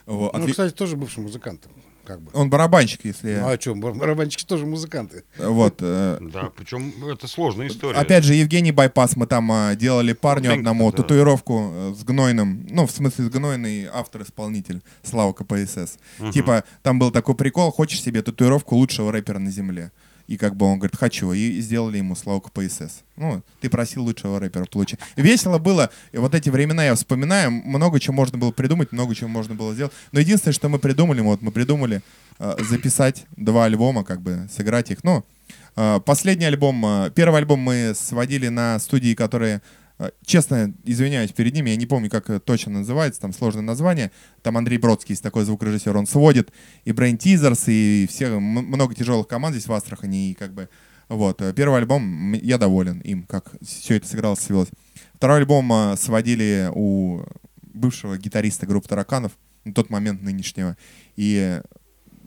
Вот, Ну, отли- кстати, тоже бывший музыкант. Как бы. Он барабанщик, если... Ну, а что, барабанщики тоже музыканты. Вот. э, Да, причем это сложная история. Опять же, Евгений Байпас, мы там а, делали парню одному да. татуировку э, с гнойным, ну, в смысле, с гнойный автор-исполнитель, Слава КПСС. Типа, там был такой прикол, хочешь себе татуировку лучшего рэпера на земле. И как бы он говорит, хочу. И сделали ему Слава КПСС. Ну, ты просил лучшего рэпера, получи. Весело было. И вот эти времена я вспоминаю. Много чего можно было придумать, много чего можно было сделать. Но единственное, что мы придумали, вот мы придумали э, записать два альбома, как бы сыграть их. Ну, э, последний альбом, э, первый альбом мы сводили на студии, которые, честно, извиняюсь перед ними, я не помню, как э, точно называется, там сложное название. Там Андрей Бродский есть такой звукорежиссер, он сводит и Brain Teasers, и все, много тяжелых команд здесь в Астрахани, и как бы, вот, э, первый альбом, я доволен им, как все это сыгралось, свелось. Второй альбом э, сводили у бывшего гитариста группы Тараканов, на тот момент нынешнего, и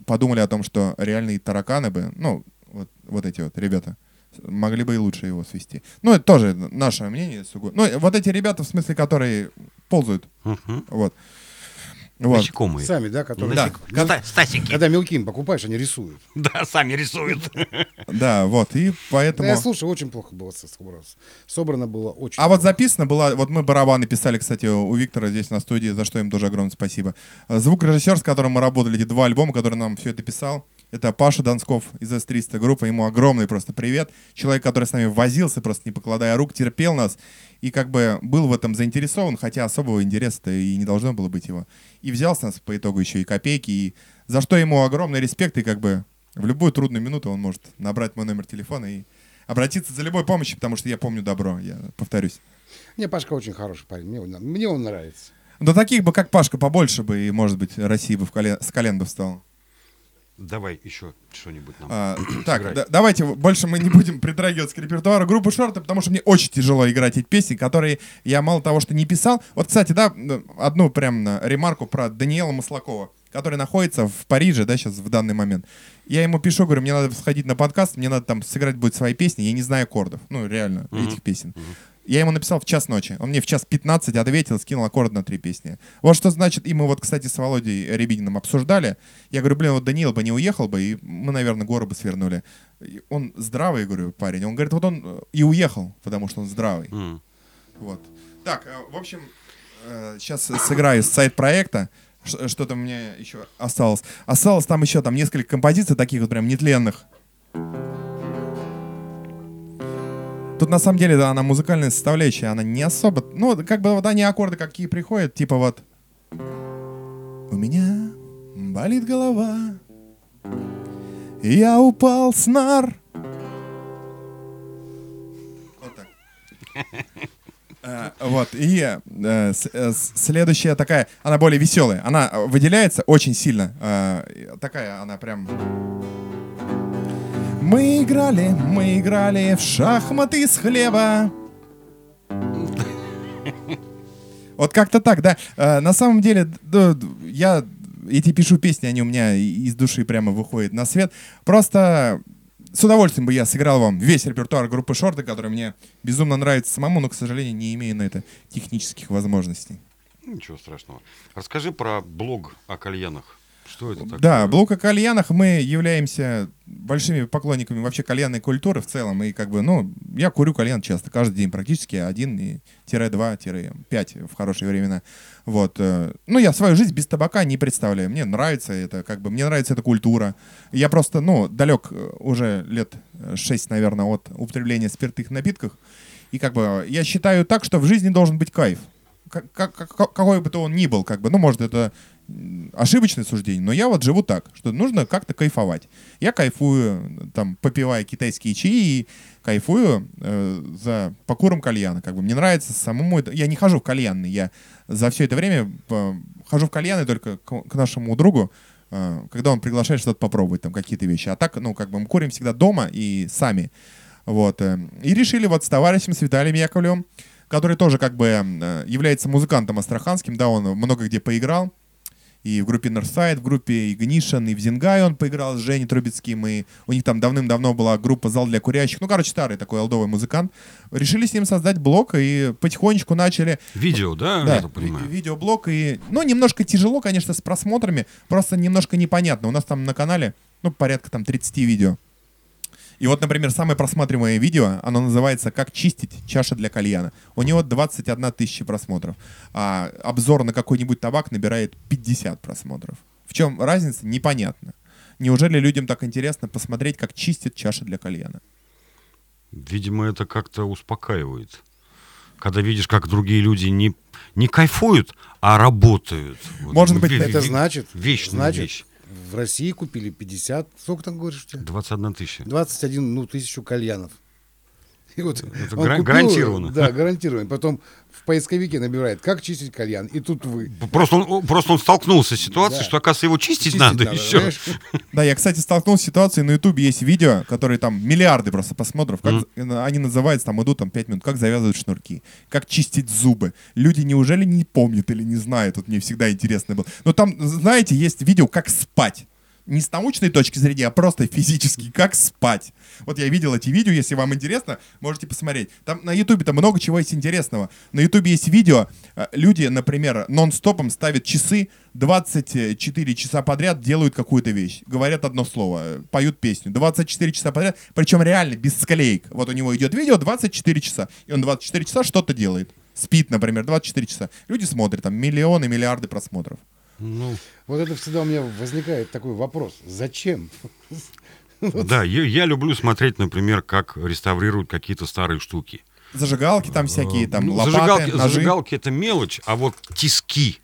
подумали о том, что реальные тараканы бы, ну, вот, вот эти вот ребята, могли бы и лучше его свести. Ну, это тоже наше мнение. сугубо. Ну, вот эти ребята, в смысле, которые ползают, Мгм. вот. Вот. Насекомые. Сами, да, которые... Да. Ста- Стасики. Когда мелким покупаешь, они рисуют. Да, сами рисуют. Да, вот, и Да, поэтому... я слушаю, очень плохо было со- собрано. Собрано было очень А вот плохо. записано было, вот мы барабаны писали, кстати, у Виктора здесь на студии, за что им тоже огромное спасибо. Звукорежиссер, с которым мы работали, эти два альбома, который нам все это писал, это Паша Донсков из S300 группы, ему огромный просто привет. Человек, который с нами возился, просто не покладая рук, терпел нас и как бы был в этом заинтересован, хотя особого интереса-то и не должно было быть его. И взял с нас по итогу еще и копейки, и за что ему огромный респект, и как бы в любую трудную минуту он может набрать мой номер телефона и обратиться за любой помощью, потому что я помню добро, я повторюсь. Не, Пашка очень хороший парень, мне он, мне он нравится. Да таких бы, как Пашка, побольше бы, и, может быть, Россия бы в колен, с колен бы встала. Давай еще что-нибудь нам. А, так, да- давайте больше мы не будем притрагиваться к репертуару группы Шорты, потому что мне очень тяжело играть эти песни, которые я мало того, что не писал. Вот, кстати, да, одну прям на ремарку про Даниэла Маслакова, который находится в Париже, да, сейчас в данный момент. Я ему пишу, говорю, мне надо сходить на подкаст, мне надо там сыграть будет свои песни, я не знаю аккордов, ну, реально, этих песен. Я ему написал в час ночи. Он мне в час 15 ответил, скинул аккорд на три песни. Вот что значит, и мы вот, кстати, с Володей Рябининым обсуждали. Я говорю, блин, вот Даниил бы не уехал бы, и мы, наверное, горы бы свернули. Он здравый, говорю, парень. Он говорит, вот он э, и уехал, потому что он здравый. М. Вот. Так, э, в общем, сейчас сыграю с сайт проекта. Что-то меня еще осталось. Осталось там еще там несколько композиций таких вот прям нетленных. Тут на самом деле, да, она музыкальная составляющая, она не особо... Ну, как бы вот они аккорды какие приходят, типа вот... У меня болит голова, я упал с нар. Вот так. Э, Вот, и э, с- э, следующая такая, она более веселая, она выделяется очень сильно, э, такая она прям... Мы играли, мы играли в шахматы из хлеба. Вот как-то так, да. Э, На самом деле, я эти пишу песни, они у меня из души прямо выходят на свет. Просто с удовольствием бы я сыграл вам весь репертуар группы Шорты, который мне безумно нравится самому, но, к сожалению, не имею на это технических возможностей. Ничего страшного. Расскажи про блог о кальянах. Что это такое? Да, блок о кальянах мы являемся большими поклонниками вообще кальянной культуры в целом. И как бы, ну, я курю кальян часто, каждый день практически один, тире два, тире пять в хорошие времена. Вот. э, Ну, я свою жизнь без табака не представляю. Мне нравится это, как бы, мне нравится эта культура. Я просто, ну, далек э, уже лет э, шесть, наверное, от употребления спиртных напитков. И как бы я считаю так, что в жизни должен быть кайф. Как- как- как- какой бы то он ни был, как бы, ну, может, это ошибочное суждение, но я вот живу так, что нужно как-то кайфовать. Я кайфую, там, попивая китайские чаи и кайфую э, за покуром кальяна. Как бы мне нравится самому это. Я не хожу в кальянный, я за все это время э, хожу в кальяны только к, к нашему другу, э, когда он приглашает что-то попробовать, там какие-то вещи. А так, ну, как бы мы курим всегда дома и сами. Вот. э, И решили вот с товарищем, с Виталием Яковлевым, который тоже как бы э, является музыкантом астраханским, да, он много где поиграл. И в группе Northside, в группе Ignition, и в Зингай он поиграл с Женей Трубецким, и у них там давным-давно была группа «Зал для курящих». Ну, короче, старый такой олдовый музыкант. Решили с ним создать блог, и потихонечку начали Видео, да, да, я понимаю? ви- видеоблог. И, ну, немножко тяжело, конечно, с просмотрами. Просто немножко непонятно. У нас там на канале, ну, порядка там 30 видео. И вот, например, самое просматриваемое видео, оно называется «Как чистить чаши для кальяна». У него 21 тысяча просмотров. А обзор на какой-нибудь табак набирает 50 просмотров. В чем разница? Непонятно. Неужели людям так интересно посмотреть, как чистят чаши для кальяна? Видимо, это как-то успокаивает. Когда видишь, как другие люди не, не кайфуют, а работают. Вот Может быть, ве- Это значит, вечная значит, вещь. В России купили 50, сколько там говоришь у тебя? 21 тысяча. 21 ну, тысячу кальянов. И вот Это гра- купил, гарантированно. Да, гарантированно. Потом в поисковике набирает, как чистить кальян. И тут вы. Просто он, просто он столкнулся с ситуацией, Да. что, оказывается, его чистить, Чистить надо, надо, еще. понимаешь? Да, я, кстати, столкнулся с ситуацией, на Ютубе есть видео, которые там миллиарды просто просмотров, как, они называются, там идут там 5 минут, как завязывать шнурки, как чистить зубы. Люди неужели не помнят или не знают, вот мне всегда интересно было. Но там, знаете, есть видео, как спать. Не с научной точки зрения, а просто физически, как спать. Вот я видел эти видео, если вам интересно, можете посмотреть. Там на Ютубе там много чего есть интересного. На Ютубе есть видео, э, люди, например, нон-стопом ставят часы, 24 часа подряд делают какую-то вещь. Говорят одно слово, э, поют песню. 24 часа подряд, причем реально, без склеек. Вот у него идет видео 24 часа, и он 24 часа что-то делает. Спит, например, 24 часа. Люди смотрят, там миллионы, миллиарды просмотров. Ну, Вот это всегда у меня возникает такой вопрос. Зачем? да, я, я люблю смотреть, например, как реставрируют какие-то старые штуки. Зажигалки там всякие, там Ну, лопаты, зажигалки, ножи. зажигалки это мелочь, а вот тиски,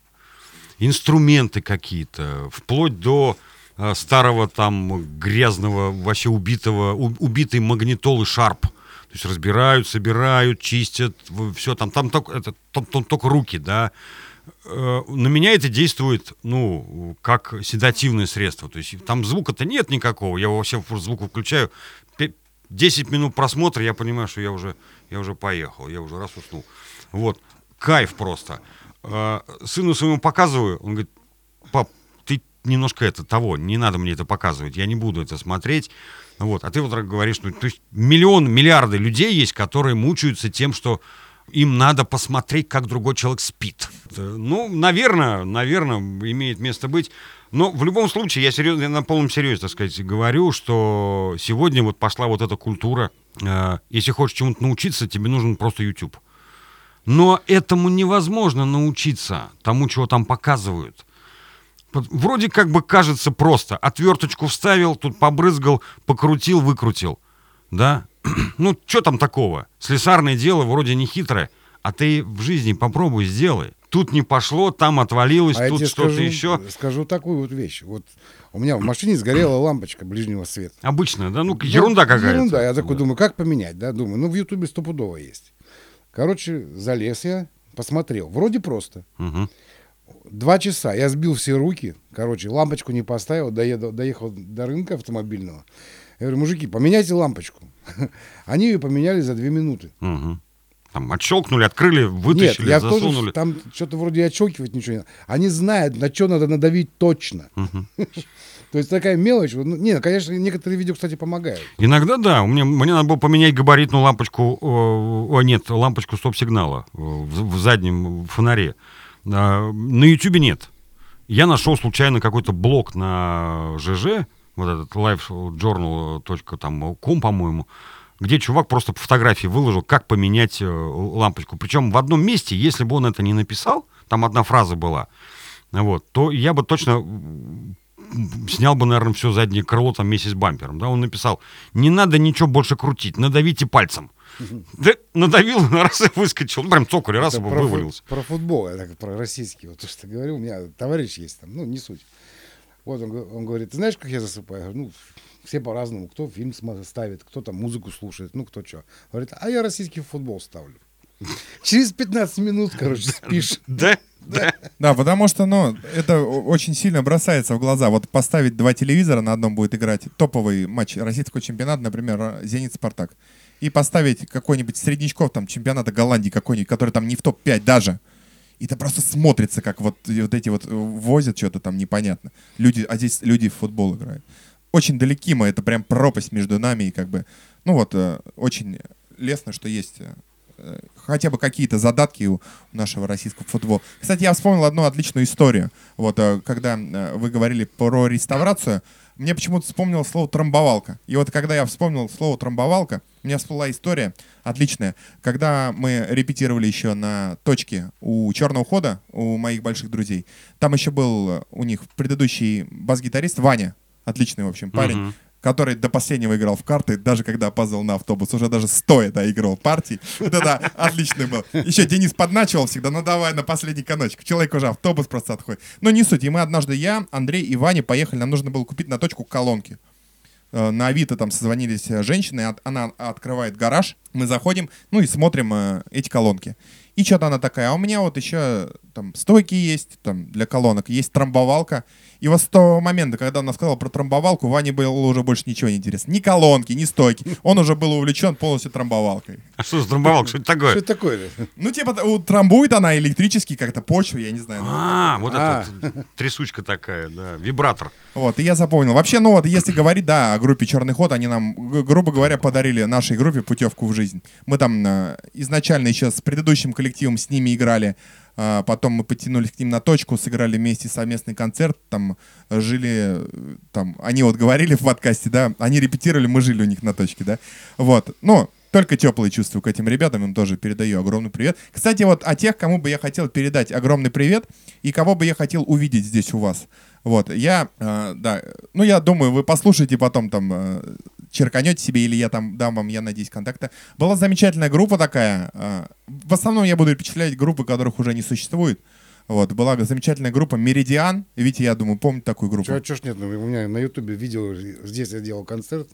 инструменты какие-то, вплоть до э, старого там грязного, вообще убитого, у- убитой магнитолы шарп. То есть разбирают, собирают, чистят, все там, там только, это, там- там только руки, да. Э, На меня это действует, ну, как седативное средство. То есть там звука-то нет никакого. Я вообще звук включаю. Пе- 10 минут просмотра, я понимаю, что я уже, я уже поехал, я уже раз уснул. Вот. Кайф просто. Э, Сыну своему показываю, он говорит, пап, ты немножко это, того, не надо мне это показывать, я не буду это смотреть. Вот. А ты вот говоришь, ну, то есть миллион, миллиарды людей есть, которые мучаются тем, что им надо посмотреть, как другой человек спит. Э, Ну, наверное, наверное, имеет место быть. Но в любом случае, я, серьезно, я на полном серьезе, так сказать, говорю, что сегодня вот пошла вот эта культура. Э, Если хочешь чему-то научиться, тебе нужен просто YouTube. Но этому невозможно научиться, тому, чего там показывают. Вроде как бы кажется просто. Отверточку вставил, тут побрызгал, покрутил, выкрутил. Да? Ну, что там такого? Слесарное дело вроде не хитрое. А ты в жизни попробуй, сделай. Тут не пошло, там отвалилось, А тут что-то еще. скажу такую вот вещь. Вот у меня в машине сгорела лампочка ближнего света. Обычно, да? Ну, ерунда какая-то. Ерунда. Я такой Да. думаю, как поменять, да? Думаю, ну в Ютубе стопудово есть. Короче, залез я, посмотрел. Вроде просто. Мгм. Два часа. Я сбил все руки. Короче, лампочку не поставил, доеду, доехал до рынка автомобильного. Я говорю, мужики, поменяйте лампочку. Они ее поменяли за две минуты. Мгм. Там отщелкнули, открыли, Нет, вытащили, я засунули. тоже там что-то вроде отщелкивать ничего не надо. Они знают, на что надо надавить точно. То есть такая мелочь. ну, Не, конечно, некоторые видео, кстати, помогают. Иногда да. У меня, мне надо было поменять габаритную лампочку, о, о, нет, лампочку стоп-сигнала э, в, в заднем фонаре. А, На Ютубе нет. Я нашел случайно какой-то блог на ЖЖ, вот этот livejournal.com, по-моему, где чувак просто по фотографии выложил, как поменять э, лампочку. Причем в одном месте, если бы он это не написал, там одна фраза была, вот, то я бы точно снял бы, наверное, все заднее крыло там вместе с бампером. Да? Он написал, не надо ничего больше крутить, надавите пальцем. Да надавил, раз и выскочил. Ну, прям цоколь, раз и вывалился. про футбол, я так про российский. Вот то, что говорю, у меня товарищ есть там, ну, не суть. Вот он, он говорит, ты знаешь, как я засыпаю? Я говорю, ну, все по-разному. Кто фильм ставит, кто там музыку слушает, ну, кто что. Говорит, а я российский футбол ставлю. Через 15 минут, короче, спишь. Да? Да. Да, потому что, ну, это очень сильно бросается в глаза. Вот поставить два телевизора, на одном будет играть топовый матч российского чемпионата, например, «Зенит-Спартак», и поставить какой-нибудь среднячков там чемпионата Голландии какой-нибудь, который там не в топ-5 даже. И это просто смотрится, как вот, вот эти вот э, возят что-то там непонятно. Люди, а здесь люди в футбол играют. Очень далеки мы, это прям пропасть между нами и как бы, ну вот, э, очень лестно, что есть э, хотя бы какие-то задатки у нашего российского футбола. Кстати, я вспомнил одну отличную историю. Вот, когда вы говорили про реставрацию, мне почему-то вспомнилось слово «трамбовалка». И вот когда я вспомнил слово «трамбовалка», у меня всплыла история отличная. Когда мы репетировали еще на точке у черного хода, у моих больших друзей, там еще был у них предыдущий бас-гитарист Ваня, отличный, в общем, парень, Мгм. Который до последнего играл в карты, даже когда опаздывал на автобус, уже даже стоя доигрывал партии. Это отличный был. Еще Денис подначивал всегда, ну давай на последний коночек. Человек уже автобус просто отходит. Но не суть. И мы однажды, я, Андрей и Ваня поехали, нам нужно было купить на точку колонки. Э, На Авито там созвонились э, женщины, она открывает гараж, мы заходим, ну и смотрим э, эти колонки. И что-то она такая, а у меня вот еще там стойки есть там для колонок, есть трамбовалка. И вот с того момента, когда она сказала про трамбовалку, Ване было уже больше ничего не интересно. Ни колонки, ни стойки. Он уже был увлечен полностью трамбовалкой. А что за трамбовалка? Что это Что такое? это такое? Ну, типа, трамбует она электрически как-то почву, я не знаю. ну, А, вот А. это вот трясучка такая, да, вибратор. Вот, и я запомнил. Вообще, ну вот, если говорить, да, о группе «Черный ход», они нам, грубо говоря, подарили нашей группе путевку в жизнь. Мы там э, изначально еще с предыдущим коллективом с ними играли, потом мы подтянулись к ним на точку, сыграли вместе совместный концерт, там э, жили, э, там, они вот говорили в подкасте, да, они репетировали, мы жили у них на точке, да, вот, ну, только теплые чувства к этим ребятам, им тоже передаю огромный привет. Кстати, вот о тех, кому бы я хотел передать огромный привет и кого бы я хотел увидеть здесь у вас. Вот, я, э, да, ну, я думаю, вы послушаете потом там, э, черканете себе, или я там дам вам, я надеюсь, контакты. Была замечательная группа такая. э, в основном я буду перечислять группы, которых уже не существует. Вот, была замечательная группа «Меридиан». Видите, я думаю, помните такую группу? Чё, чё ж нет, ну, у меня на ютубе видео, здесь я делал концерт,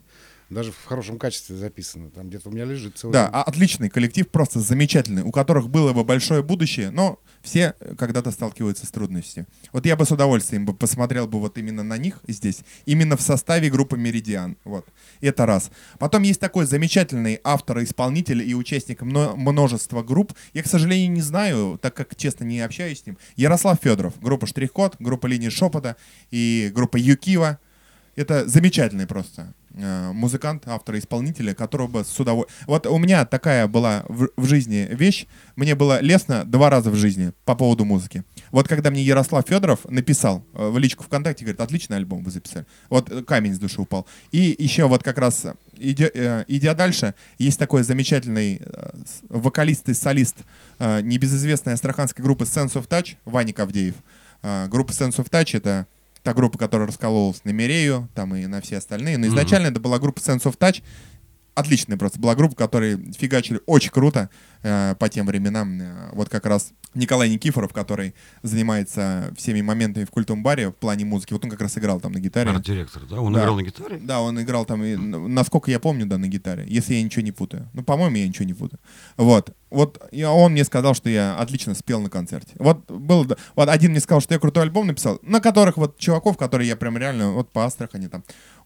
даже в хорошем качестве записано, там где-то у меня лежит целый... Да, а- отличный коллектив, просто замечательный, у которых было бы большое будущее, но все э, когда-то сталкиваются с трудностью. Вот я бы с удовольствием бы посмотрел бы вот именно на них здесь, именно в составе группы «Меридиан». Вот. Это раз. Потом есть такой замечательный автор, исполнитель и участник мно- множества групп. Я, к сожалению, не знаю, так как, честно, не общаюсь с ним. Ярослав Федоров, группа «Штрих-код», группа «Линии шепота» и группа «Юкива». Это замечательный просто музыкант, автор, исполнитель, которого бы с удовольствием... Вот у меня такая была в, в жизни вещь. Мне было лестно два раза в жизни по поводу музыки. Вот когда мне Ярослав Федоров написал э, в личку ВКонтакте, говорит, отличный альбом вы записали. Вот э, камень с души упал. И еще вот как раз, э, идя, э, идя дальше, есть такой замечательный э, вокалист и солист э, небезызвестной астраханской группы Sense of Touch, Ваня Кавдеев. Э, группа Sense of Touch — это та группа, которая раскололась на Мирею, там и на все остальные. Но изначально это была группа Sense of Touch. Отличная просто была группа, которые фигачили очень круто э, по тем временам. Э, вот как раз Николай Никифоров, который занимается всеми моментами в культовом баре в плане музыки. Вот он как раз играл там на гитаре. Арт-директор, да? Он Да. играл на гитаре? Да, он играл там, и, насколько я помню, да, на гитаре, если я ничего не путаю. Ну, по-моему, я ничего не путаю. Вот. Вот и он мне сказал, что я отлично спел на концерте. Вот был, вот один мне сказал, что я крутой альбом написал, на которых вот чуваков, которые я прям реально вот по Астрахани там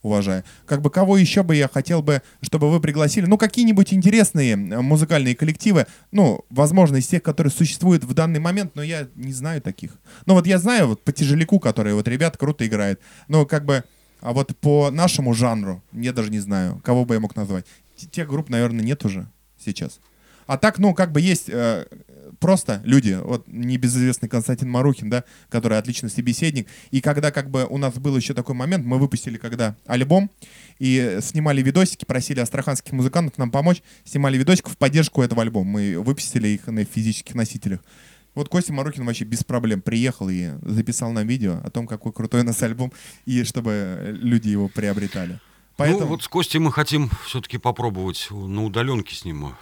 уважаю. Как бы кого еще бы я хотел бы, чтобы вы пригласили? Ну, какие-нибудь интересные э, музыкальные коллективы, ну, возможно, из тех, которые существуют в данный момент, но я не знаю таких. Ну, вот я знаю вот по тяжеляку, которые вот ребят круто играют, но как бы а вот по нашему жанру, я даже не знаю, кого бы я мог назвать. Тех групп, наверное, нет уже сейчас. А так, ну, как бы есть э, просто люди, вот небезызвестный Константин Марухин, да, который отличный собеседник. И когда как бы у нас был еще такой момент, мы выпустили когда альбом и снимали видосики, просили астраханских музыкантов нам помочь, снимали видосик в поддержку этого альбома. Мы выпустили их на физических носителях. Вот Костя Марухин вообще без проблем приехал и записал нам видео о том, какой крутой у нас альбом, и чтобы люди его приобретали. Поэтому... Ну, вот с Костей мы хотим все-таки попробовать на удаленке с ним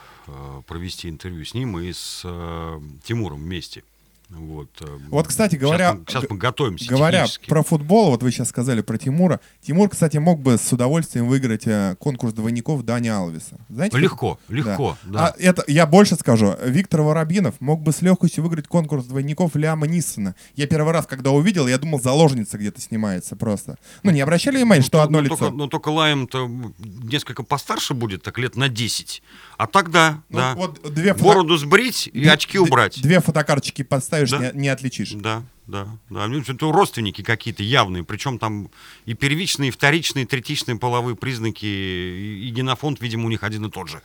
провести интервью с ним и с э, Тимуром вместе. Вот, э, Вот, кстати, говоря- Сейчас мы, сейчас мы готовимся Говоря технически. про футбол, вот вы сейчас сказали про Тимура. Тимур, кстати, мог бы с удовольствием выиграть э, конкурс двойников Дани Алвеса. Знаете, Легко, легко, да. А это, я больше скажу, Виктор Воробьинов мог бы с легкостью выиграть конкурс двойников Ляма Ниссона. Я первый раз, когда увидел, я думал, заложница где-то снимается просто. Ну, не обращали внимания, что Ну, одно ну, лицо? Только, ну, только Лайм-то несколько постарше будет, так лет на 10. А тогда, Ну, да. вот две фото- Бороду сбрить и очки убрать. Две фотокарточки подставишь, Да. не, не отличишь. Да, да, да. Это родственники какие-то явные, причем там и первичные, и вторичные, и третичные половые признаки, и, и генофонд, видимо, у них один и тот же.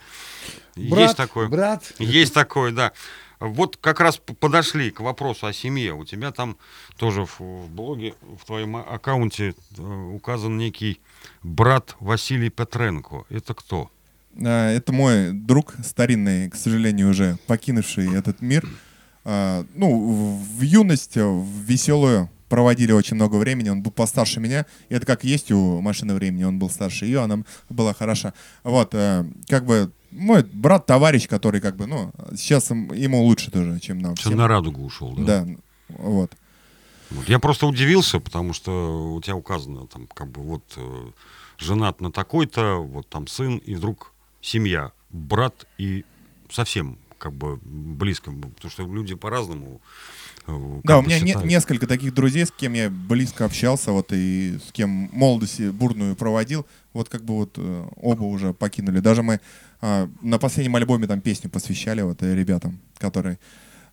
Брат, Есть такое. брат. Есть такое, да. Вот как раз подошли к вопросу о семье. У тебя там тоже в, в блоге, в твоем а- аккаунте э, указан некий брат Василий Петренко. Это кто? А, Это мой друг старинный, к сожалению, уже покинувший этот мир. А, Ну, в юность, э, в веселую проводили очень много времени. Он был постарше меня. И это как есть у машины времени. Он был старше ее, она была хороша. Вот, э, как бы мой брат, товарищ, который как бы, ну, сейчас ему лучше тоже, чем нам. Всем. на радугу ушел, да? Да, вот. Вот. Я просто удивился, потому что у тебя указано там как бы вот э, женат на такой-то, вот там сын, и вдруг семья, брат и совсем как бы близко, потому что люди по-разному. э, Да, у меня не- несколько таких друзей, с кем я близко общался, вот и с кем молодость бурную проводил, вот как бы вот э, оба уже покинули. Даже мы а, на последнем альбоме там песню посвящали вот э, ребятам, которые,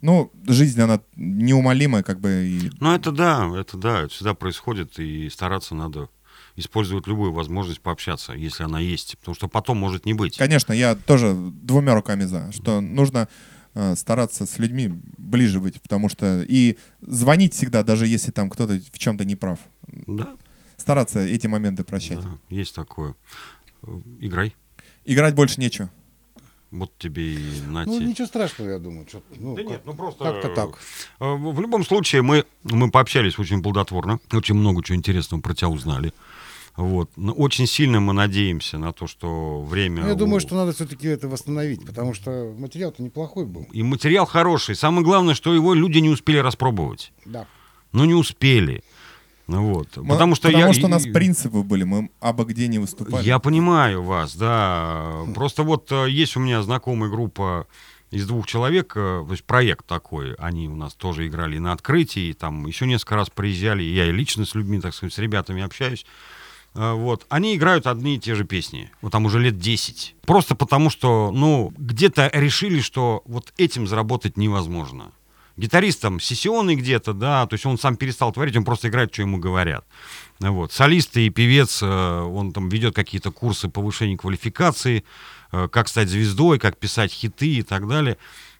ну, жизнь она неумолимая, как бы и Ну это да, это да, это всегда происходит, и стараться надо использовать любую возможность пообщаться, если она есть, потому что потом может не быть. Конечно, я тоже двумя руками за, что нужно э, стараться с людьми ближе быть, потому что и звонить всегда, даже если там кто-то в чем-то не прав. Да, Стараться эти моменты прощать. да, есть такое. Э, Играй. Играть больше нечего. Вот тебе и на Ну, ничего страшного, я думаю. чё- ну, Да нет, ну просто... Как-то так. э, В любом случае, мы, мы пообщались очень плодотворно, очень много чего интересного про тебя узнали. Вот. Но очень сильно мы надеемся на то, что время... Ну, Я думаю, что надо все-таки это восстановить, потому что материал-то неплохой был. И материал хороший. Самое главное, что его люди не успели распробовать. Да. Ну, не успели. Ну, вот. Мы- потому что потому я... что у нас и- принципы были, мы абы где не выступали. Я понимаю вас, да. Просто вот э, есть у меня знакомая группа из двух человек, э, то есть проект такой, они у нас тоже играли на открытии, там еще несколько раз приезжали, я и лично с людьми, так сказать, с ребятами общаюсь. Э, Вот. Они играют одни и те же песни. Вот там уже лет 10. Просто потому, что, ну, где-то решили, что вот этим заработать невозможно. Гитарист там сессионный где-то, да, то есть он сам перестал творить, он просто играет, что ему говорят. Вот. Солист и певец, э, он там ведет какие-то курсы повышения квалификации, э, как стать звездой, как писать хиты и так далее.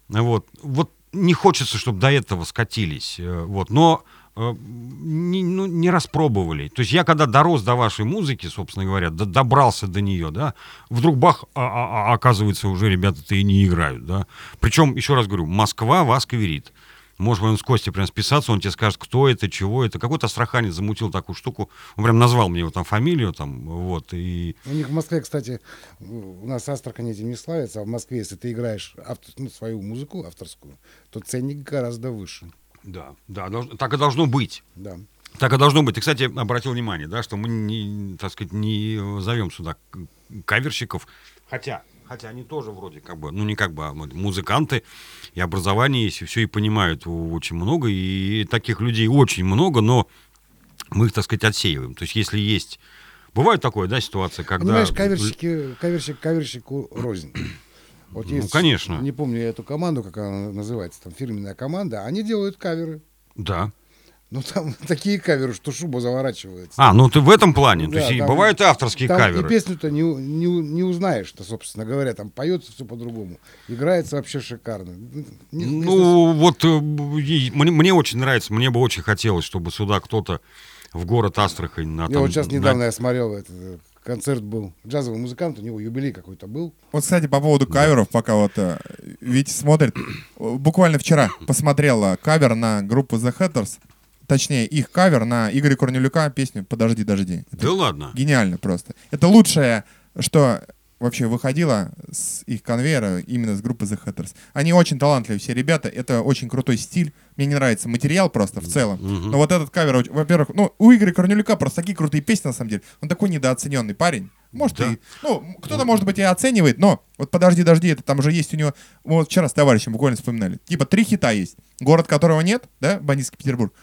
Вот. Вот не хочется, чтобы до этого скатились. э, Вот. Но не, ну, не распробовали. То есть я когда дорос до вашей музыки, собственно говоря, до- добрался до нее, да, вдруг бах, а, а- а оказывается, уже ребята-то и не играют, да. Причем, еще раз говорю, Москва вас каверит. Может, он с Костей прям списаться, он тебе скажет, кто это, чего это. Какой-то астраханец замутил такую штуку. Он прям назвал мне его там фамилию, там, вот, и... У них в Москве, кстати, у нас Астрахань этим не славится, а в Москве, если ты играешь автор- ну, свою музыку авторскую, то ценник гораздо выше. Да, да, так и должно быть. Да. Так и должно быть. Ты, кстати, обратил внимание, да, что мы не, так сказать, не зовем сюда каверщиков, хотя, хотя они тоже вроде как бы, ну не как бы, а музыканты, и образование есть, и все, и понимают очень много, и таких людей очень много, но мы их, так сказать, отсеиваем. То есть если есть... Бывает такое, да, ситуация, когда... Понимаешь, каверщики, каверщик каверщику рознь. Вот Ну, есть, конечно. Не помню я эту команду, как она называется, там фирменная команда, они делают каверы. Да. Ну там такие каверы, что шуба заворачивается. А, ну ты в этом плане. То Да, есть и там- бывают и авторские Там каверы. и песню-то не, не, не узнаешь-то, собственно говоря. Там поется все по-другому. Играется вообще шикарно. Не- Ну, вот э, мне, мне очень нравится, мне бы очень хотелось, чтобы сюда кто-то в город Астрахань на Я там, вот сейчас на- недавно я смотрел, этот, э, концерт был. Джазовый музыкант, у него юбилей какой-то был. Вот, кстати, по поводу каверов, пока вот э, Витя смотрит. Буквально вчера посмотрел э, кавер на группу The Hatters. Точнее, их кавер на Игоря Корнелюка песню «Подожди, дожди». Это Да ладно. гениально просто. Это лучшее, что вообще выходило с их конвейера именно с группы The Hatters. Они очень талантливые все ребята, это очень крутой стиль. Мне не нравится материал просто в целом. Но вот этот кавер, во-первых, ну, у Игоря Корнелюка просто такие крутые песни на самом деле. Он такой недооцененный парень. Может, Да. и, ну, кто-то, может быть, и оценивает, но вот подожди, дожди, это там же есть у него, мы вот вчера с товарищем буквально вспоминали, типа три хита есть. Город, которого нет, да, бандитский Петербург.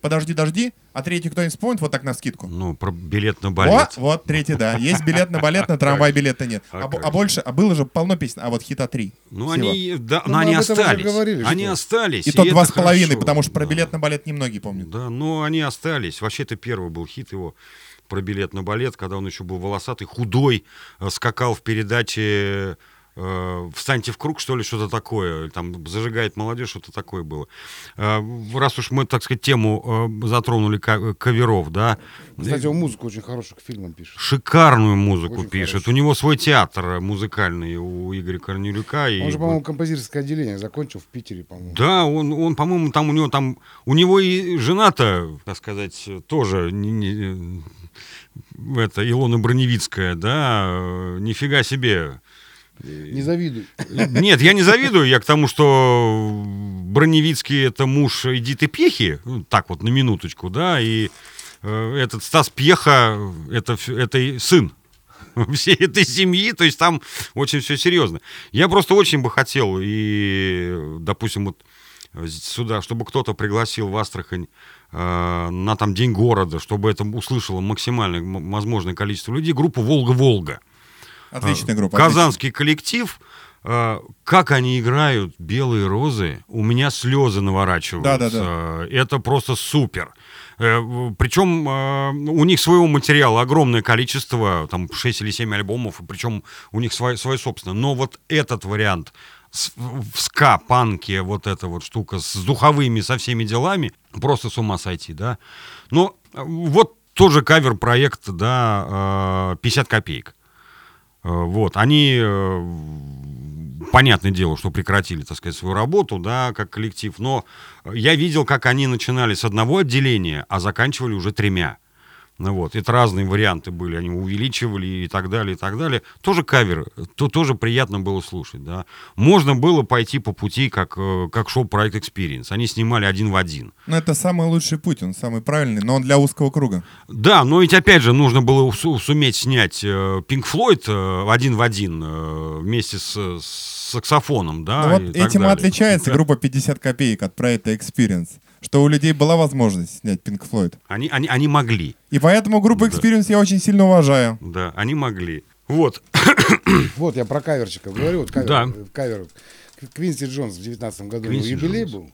Подожди, дожди, а третий кто-нибудь вспомнит вот так на скидку. Ну, про билет на балет. Вот, вот, третий, да. Есть билет на балет, на трамвай билета нет. А А, а больше, а было же полно песен, а вот хита три. Ну, всего. они, да, Ну, но они остались. говорили, они что- остались. И то это два с половиной, хорошо. потому что про Да. билет на балет немногие помнят. Да, но они остались. Вообще, это первый был хит его про билет на балет, когда он еще был волосатый, худой, э, скакал в передаче э, «Встаньте в круг», что ли, что-то такое. Там «Зажигает молодежь», что-то такое было. Э, раз уж мы, так сказать, тему э, затронули ка- каверов, да, Кстати, он музыку очень хорошую к фильмам пишет. шикарную музыку Очень пишет. хорошо. У него свой театр музыкальный у Игоря Корнелюка. и Он же, вот- по-моему, композиторское отделение закончил в Питере, по-моему. Да, он, он, по-моему, там у него там, у него и жена-то, так сказать, тоже не, не- это Илона Броневицкая, да, э, нифига себе. Не завидуй. Нет, я не завидую, я к тому, что Броневицкий это муж Эдиты Пехи, ну, так вот на минуточку, да, и э, этот Стас Пьеха это, это сын всей этой семьи, то есть там очень все серьезно. Я просто очень бы хотел, и, допустим, вот сюда, чтобы кто-то пригласил в Астрахань э, на там День города, чтобы это услышало максимальное возможное количество людей, группу «Волга-Волга». Отличная группа. Казанский коллектив, э, как они играют «Белые розы», у меня слезы наворачиваются. Да-да-да. Это просто супер. Причем у них своего материала огромное количество, там 6 или 7 альбомов, причем у них свое, свое собственное. Но вот этот вариант в ска-панке, вот эта вот штука с духовыми, со всеми делами, просто с ума сойти, да. Но э, вот тоже кавер-проект, да, э, 50 копеек. Э, Вот, они, э, понятное дело, что прекратили, так сказать, свою работу, да, как коллектив, но я видел, как они начинали с одного отделения, а заканчивали уже тремя. Ну вот, это разные варианты были, они увеличивали и так далее, и так далее. Тоже кавер, то тоже приятно было слушать, да. Можно было пойти по пути, как, э, как шоу проект Experience. Они снимали один в один. Ну, это самый лучший путь, он самый правильный, но он для узкого круга. Да, но ведь опять же нужно было су- суметь снять э, Pink Floyd э, один в один вместе с, с саксофоном, да. Ну, вот этим и далее. отличается группа 50 копеек от проекта Experience, что у людей была возможность снять Pink Floyd. Они, они, они могли, И поэтому группу Да. Experience я очень сильно уважаю. да, они могли. Вот, Вот я про каверчиков говорю. Вот кавер, Да. э, кавер. Квинси Джонс в 19 году Квинси юбилей Джонс. был.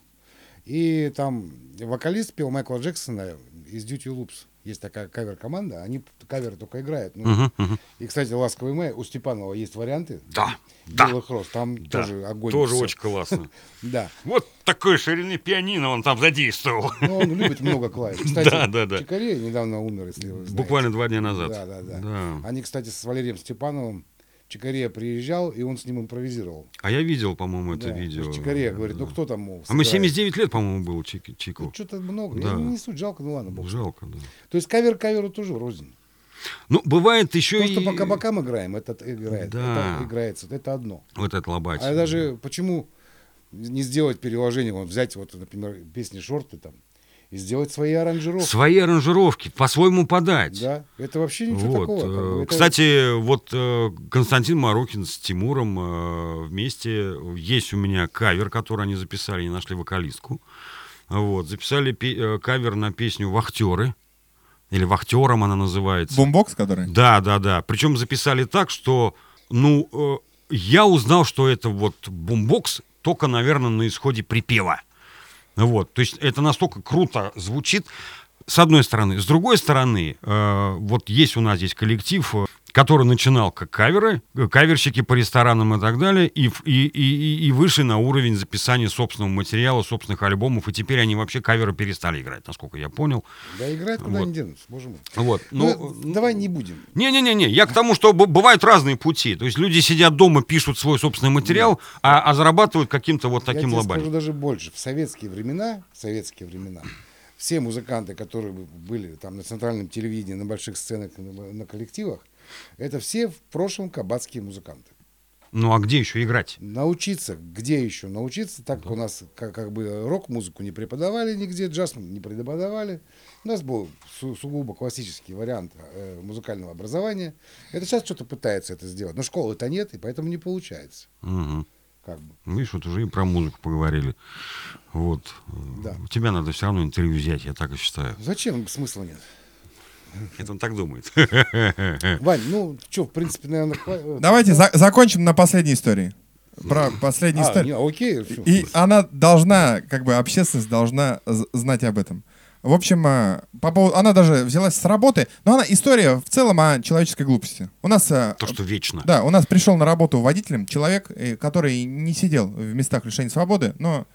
И там вокалист пел Майкла Джексона из Duty Loops. Есть такая кавер-команда, они каверы только играют. Ну, Мгм, мгм. И, кстати, «Ласковый май» у Степанова есть варианты. да, да, Белых роз, там да, тоже огонь. тоже всё. очень классно. Да. Вот такой ширины пианино он там задействовал. Но он любит много клавиш. Кстати, Да, да, да. Чикарея недавно умер, если вы знаете. Буквально два дня назад. Да, да, да. Да. Они, кстати, с Валерием Степановым Чикарея приезжал, и он с ним импровизировал. А я видел, по-моему, это Да. видео. Чикарея говорит, ну кто там, мол, А мы сыграет?» 79 лет, по-моему, было Чик- Чику. Ну, что-то много. Да. Я не суть, жалко, ну ладно, бог. Жалко, да. То есть кавер каверу тоже рознь. Ну, бывает еще То, что и... по кабакам играем, это играет. Да. Это играется, это одно. Вот это лобать. А даже почему не сделать переложение, вот взять, вот, например, песни шорты там, и сделать свои аранжировки. Свои аранжировки, по-своему подать. Да, это вообще ничего Вот. такого. как бы. э, Это- Кстати, вот э, Константин Марокин с Тимуром э, вместе есть у меня кавер, который они записали, они нашли вокалистку. Вот, записали кавер на песню «Вахтеры». Или «Вахтером» она называется. Бумбокс, который? Да, да, да. Причем записали так, что, ну, я узнал, что это вот бумбокс только, наверное, на исходе припева. Вот, то есть это настолько круто звучит, с одной стороны. С другой стороны, э, вот есть у нас здесь коллектив, э, который начинал как каверы, э, каверщики по ресторанам и так далее, и, и, и, и- вышли на уровень записания собственного материала, собственных альбомов, и теперь они вообще каверы перестали играть, насколько я понял. Да, играет куда Вот. не денутся, боже мой. Вот. Ну, Ну, давай не будем. не-не-не, я к тому, что бывают разные пути. То есть люди сидят дома, пишут свой собственный материал, а, а зарабатывают каким-то вот таким Я тебе лобанием. скажу даже больше. В советские времена, в советские времена, все музыканты, которые были там на центральном телевидении, на больших сценах, на, на коллективах, это все в прошлом кабацкие музыканты. Ну а где еще играть? Научиться, где еще научиться, так как у нас как, как бы рок-музыку не преподавали нигде, джаз не преподавали. У нас был су- сугубо классический вариант э, музыкального образования. Это сейчас что-то пытается это сделать, но школы-то нет, и поэтому не получается. Мгм. Как бы. Видишь, вот уже и про музыку поговорили. Вот. Да. У тебя надо все равно интервью взять, я так и считаю. Зачем? Смысла нет. Это он так думает. Вань, ну что, в принципе, наверное, хва- Давайте за- закончим на последней истории. Про последнюю А, историю. не, окей. всё. И она должна, как бы общественность должна з- знать об этом. В общем, а, по поводу, она даже взялась с работы, но она история в целом о человеческой глупости. У нас, а, То, что вечно. да, у нас пришел на работу водителем человек, э, который не сидел в местах лишения свободы, но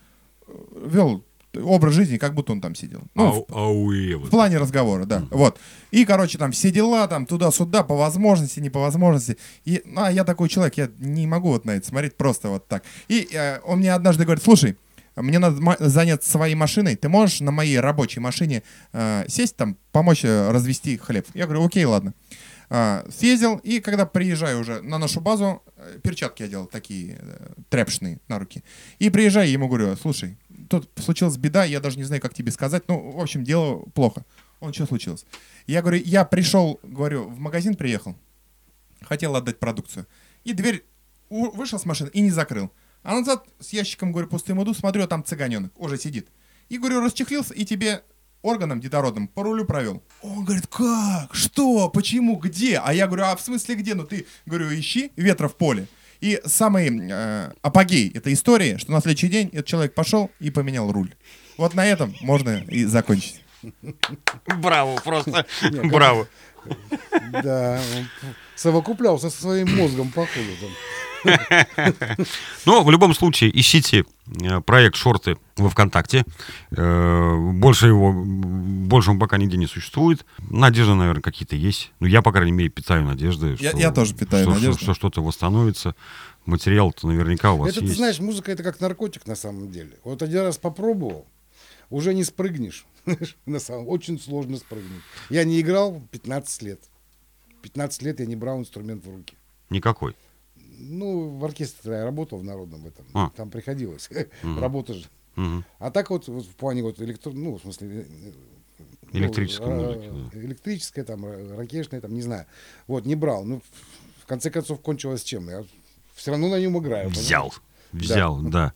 э, вел образ жизни, как будто он там сидел. Ну, ауе, в вот. плане разговора, да. Вот. И, короче, там все дела, там туда-сюда, по возможности, не по возможности. И, ну, а я такой человек, я не могу вот на это смотреть просто вот так. И э, он мне однажды говорит, слушай, мне надо заняться своей машиной, ты можешь на моей рабочей машине э, сесть там, помочь э, развести хлеб? Я говорю, окей, ладно. А, съездил, и когда приезжаю уже на нашу базу, э, перчатки я делал такие э, тряпочные на руки. И приезжаю, ему говорю, слушай, тут случилась беда, я даже не знаю, как тебе сказать. Ну, в общем, дело плохо. Он, что случилось? Я говорю, я пришел, говорю, в магазин приехал, хотел отдать продукцию. И дверь вышел с машины и не закрыл. А назад с ящиком, говорю, пустым иду, смотрю, а там цыганенок уже сидит. И, говорю, расчехлился, и тебе органом детородным по рулю провел. Он говорит, как? Что? Почему? Где? А я говорю, а в смысле где? Ну ты, говорю, ищи ветра в поле. И самый э, апогей этой истории, что на следующий день этот человек пошел и поменял руль. Вот на этом можно и закончить. Браво, просто. Браво. Да, он совокуплялся со своим мозгом, походу. Там. Но в любом случае ищите э, проект «Шорты» во ВКонтакте. Э, Больше его, больше он пока нигде не существует. Надежды, наверное, какие-то есть. Ну, я, по крайней мере, питаю надежды. Я- что- я тоже питаю что- что- надежды. Что что-то восстановится. Материал-то наверняка у вас Это, ты есть. знаешь, музыка это как наркотик на самом деле. Вот один раз попробовал, уже не спрыгнешь. На самом очень сложно спрыгнуть. Я не играл 15 лет. 15 лет я не брал инструмент в руки. Никакой. Ну, в оркестре я работал в народном этом. А. Там приходилось. Работа же. Мгм. А так вот, вот в плане вот электро... ну, в смысле... э, ну, Электрической а, музыки, Электрическая, там, ра- ракешная, там, не знаю. Вот, не брал. Ну, в конце концов, кончилось чем? Я все равно на нем играю. Взял. понимаешь? Взял, да.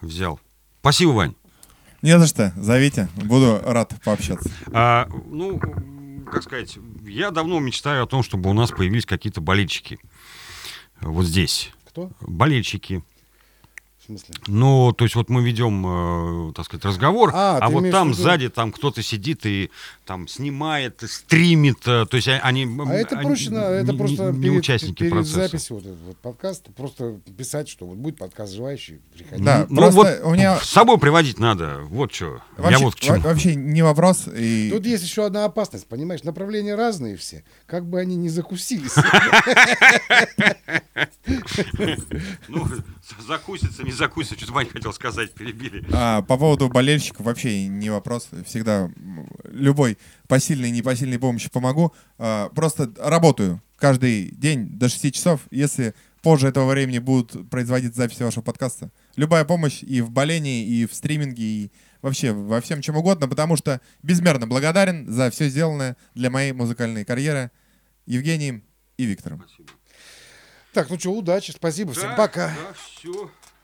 Взял. Спасибо, Вань. Не за что, зовите, буду рад пообщаться. А, ну, как сказать, я давно мечтаю о том, чтобы у нас появились какие-то болельщики. Вот здесь. Кто? Болельщики. В смысле? Ну, то есть вот мы ведем, э, так сказать, разговор, А, а, вот там виду- сзади там кто-то сидит и там снимает, стримит, э, то есть а- они... А это они проще, на- это не- просто не, перед, участники перед процесса. записью вот этот вот подкаст, просто писать, что вот будет подкаст желающий, приходи. Да, Ну просто вот у меня с собой приводить надо, вот что. Я вообще, вот к чему. во- вообще не вопрос. И... Тут есть еще одна опасность, понимаешь, направления разные все, как бы они не закусились. Ну, закусится, не закусится, что-то Вань хотел сказать, перебили. А, по поводу болельщиков вообще не вопрос. Всегда любой посильной и непосильной помощи помогу. А, просто работаю каждый день до 6 часов. Если позже этого времени будут производить записи вашего подкаста, любая помощь и в болении, и в стриминге, и вообще во всем чем угодно, потому что безмерно благодарен за все сделанное для моей музыкальной карьеры Евгением и Виктором. Так, ну что, удачи, спасибо, всем пока. Да, все.